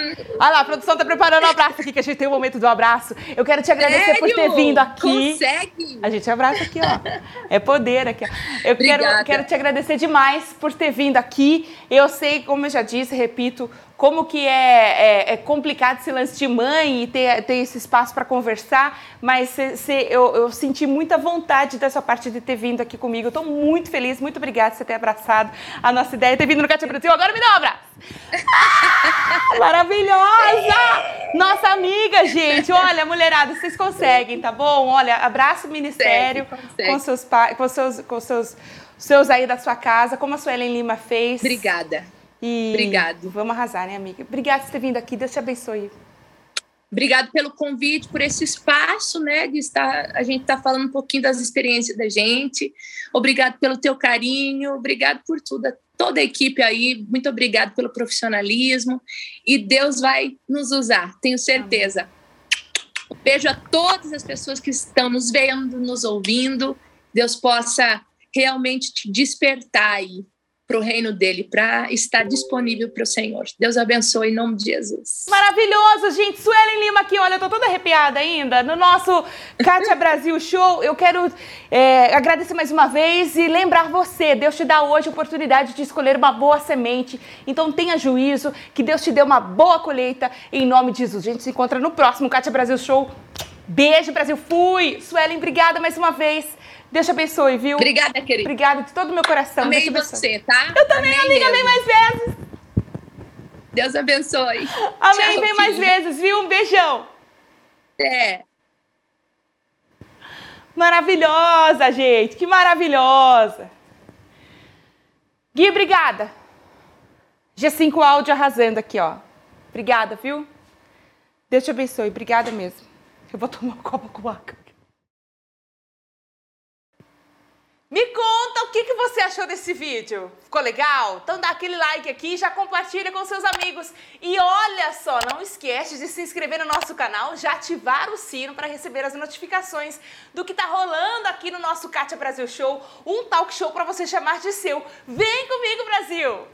A: Olha lá, a produção tá preparando o um abraço aqui, que a gente tem o um momento do abraço. Eu quero te agradecer Sério? por ter vindo aqui.
B: Consegue?
A: A gente abraça aqui, ó. É poder aqui, ó. Eu quero, quero te agradecer demais por ter vindo aqui. Eu sei, como eu já disse, repito, como que é, é, é, complicado esse lance de mãe e ter, ter esse espaço para conversar, mas cê, cê, eu, eu, senti muita vontade da sua parte de ter vindo aqui comigo. Estou muito feliz, muito obrigada por você ter abraçado a nossa ideia, ter vindo no Cátia Brasil. Agora me dá um abraço! Ah, maravilhosa! Nossa amiga, gente! Olha, mulherada, vocês conseguem, tá bom? Olha, abraço o ministério consegue, consegue. com seus pais, com seus, com seus, seus aí da sua casa, como a Suelen Lima fez.
B: Obrigada.
A: E
B: Obrigado.
A: Vamos arrasar, né, amiga? Obrigada por ter vindo aqui. Deus te abençoe.
B: Obrigado pelo convite, por esse espaço, né, de estar, a gente está falando um pouquinho das experiências da gente. Obrigado pelo teu carinho, obrigado por tudo, toda a equipe aí, muito obrigado pelo profissionalismo e Deus vai nos usar, tenho certeza. Beijo a todas as pessoas que estão nos vendo, nos ouvindo. Deus possa realmente te despertar aí para o reino dele, para estar disponível para o Senhor. Deus abençoe em nome de Jesus.
A: Maravilhoso, gente. Suelen Lima aqui, olha, eu tô toda arrepiada ainda. No nosso Kátia Brasil Show, eu quero é, agradecer mais uma vez e lembrar você, Deus te dá hoje a oportunidade de escolher uma boa semente. Então tenha juízo, que Deus te dê uma boa colheita em nome de Jesus. A gente se encontra no próximo Kátia Brasil Show. Beijo, Brasil. Fui. Suelen, obrigada mais uma vez. Deus te abençoe, viu?
B: Obrigada, querida.
A: Obrigada de todo o meu coração.
B: Amei você, tá?
A: Eu também, Amei amiga, vem mais vezes.
B: Deus abençoe.
A: Amém, Tchau, vem mais vezes, viu? Um beijão.
B: É.
A: Maravilhosa, gente. Que maravilhosa. Gui, obrigada. G5 áudio arrasando aqui, ó. Obrigada, viu? Deus te abençoe. Obrigada mesmo. Eu vou tomar uma copa com água. Me conta o que, que você achou desse vídeo. Ficou legal? Então dá aquele like aqui, já compartilha com seus amigos. E olha só, não esquece de se inscrever no nosso canal, já ativar o sino para receber as notificações do que tá rolando aqui no nosso Kátia Brasil Show, um talk show para você chamar de seu. Vem comigo, Brasil!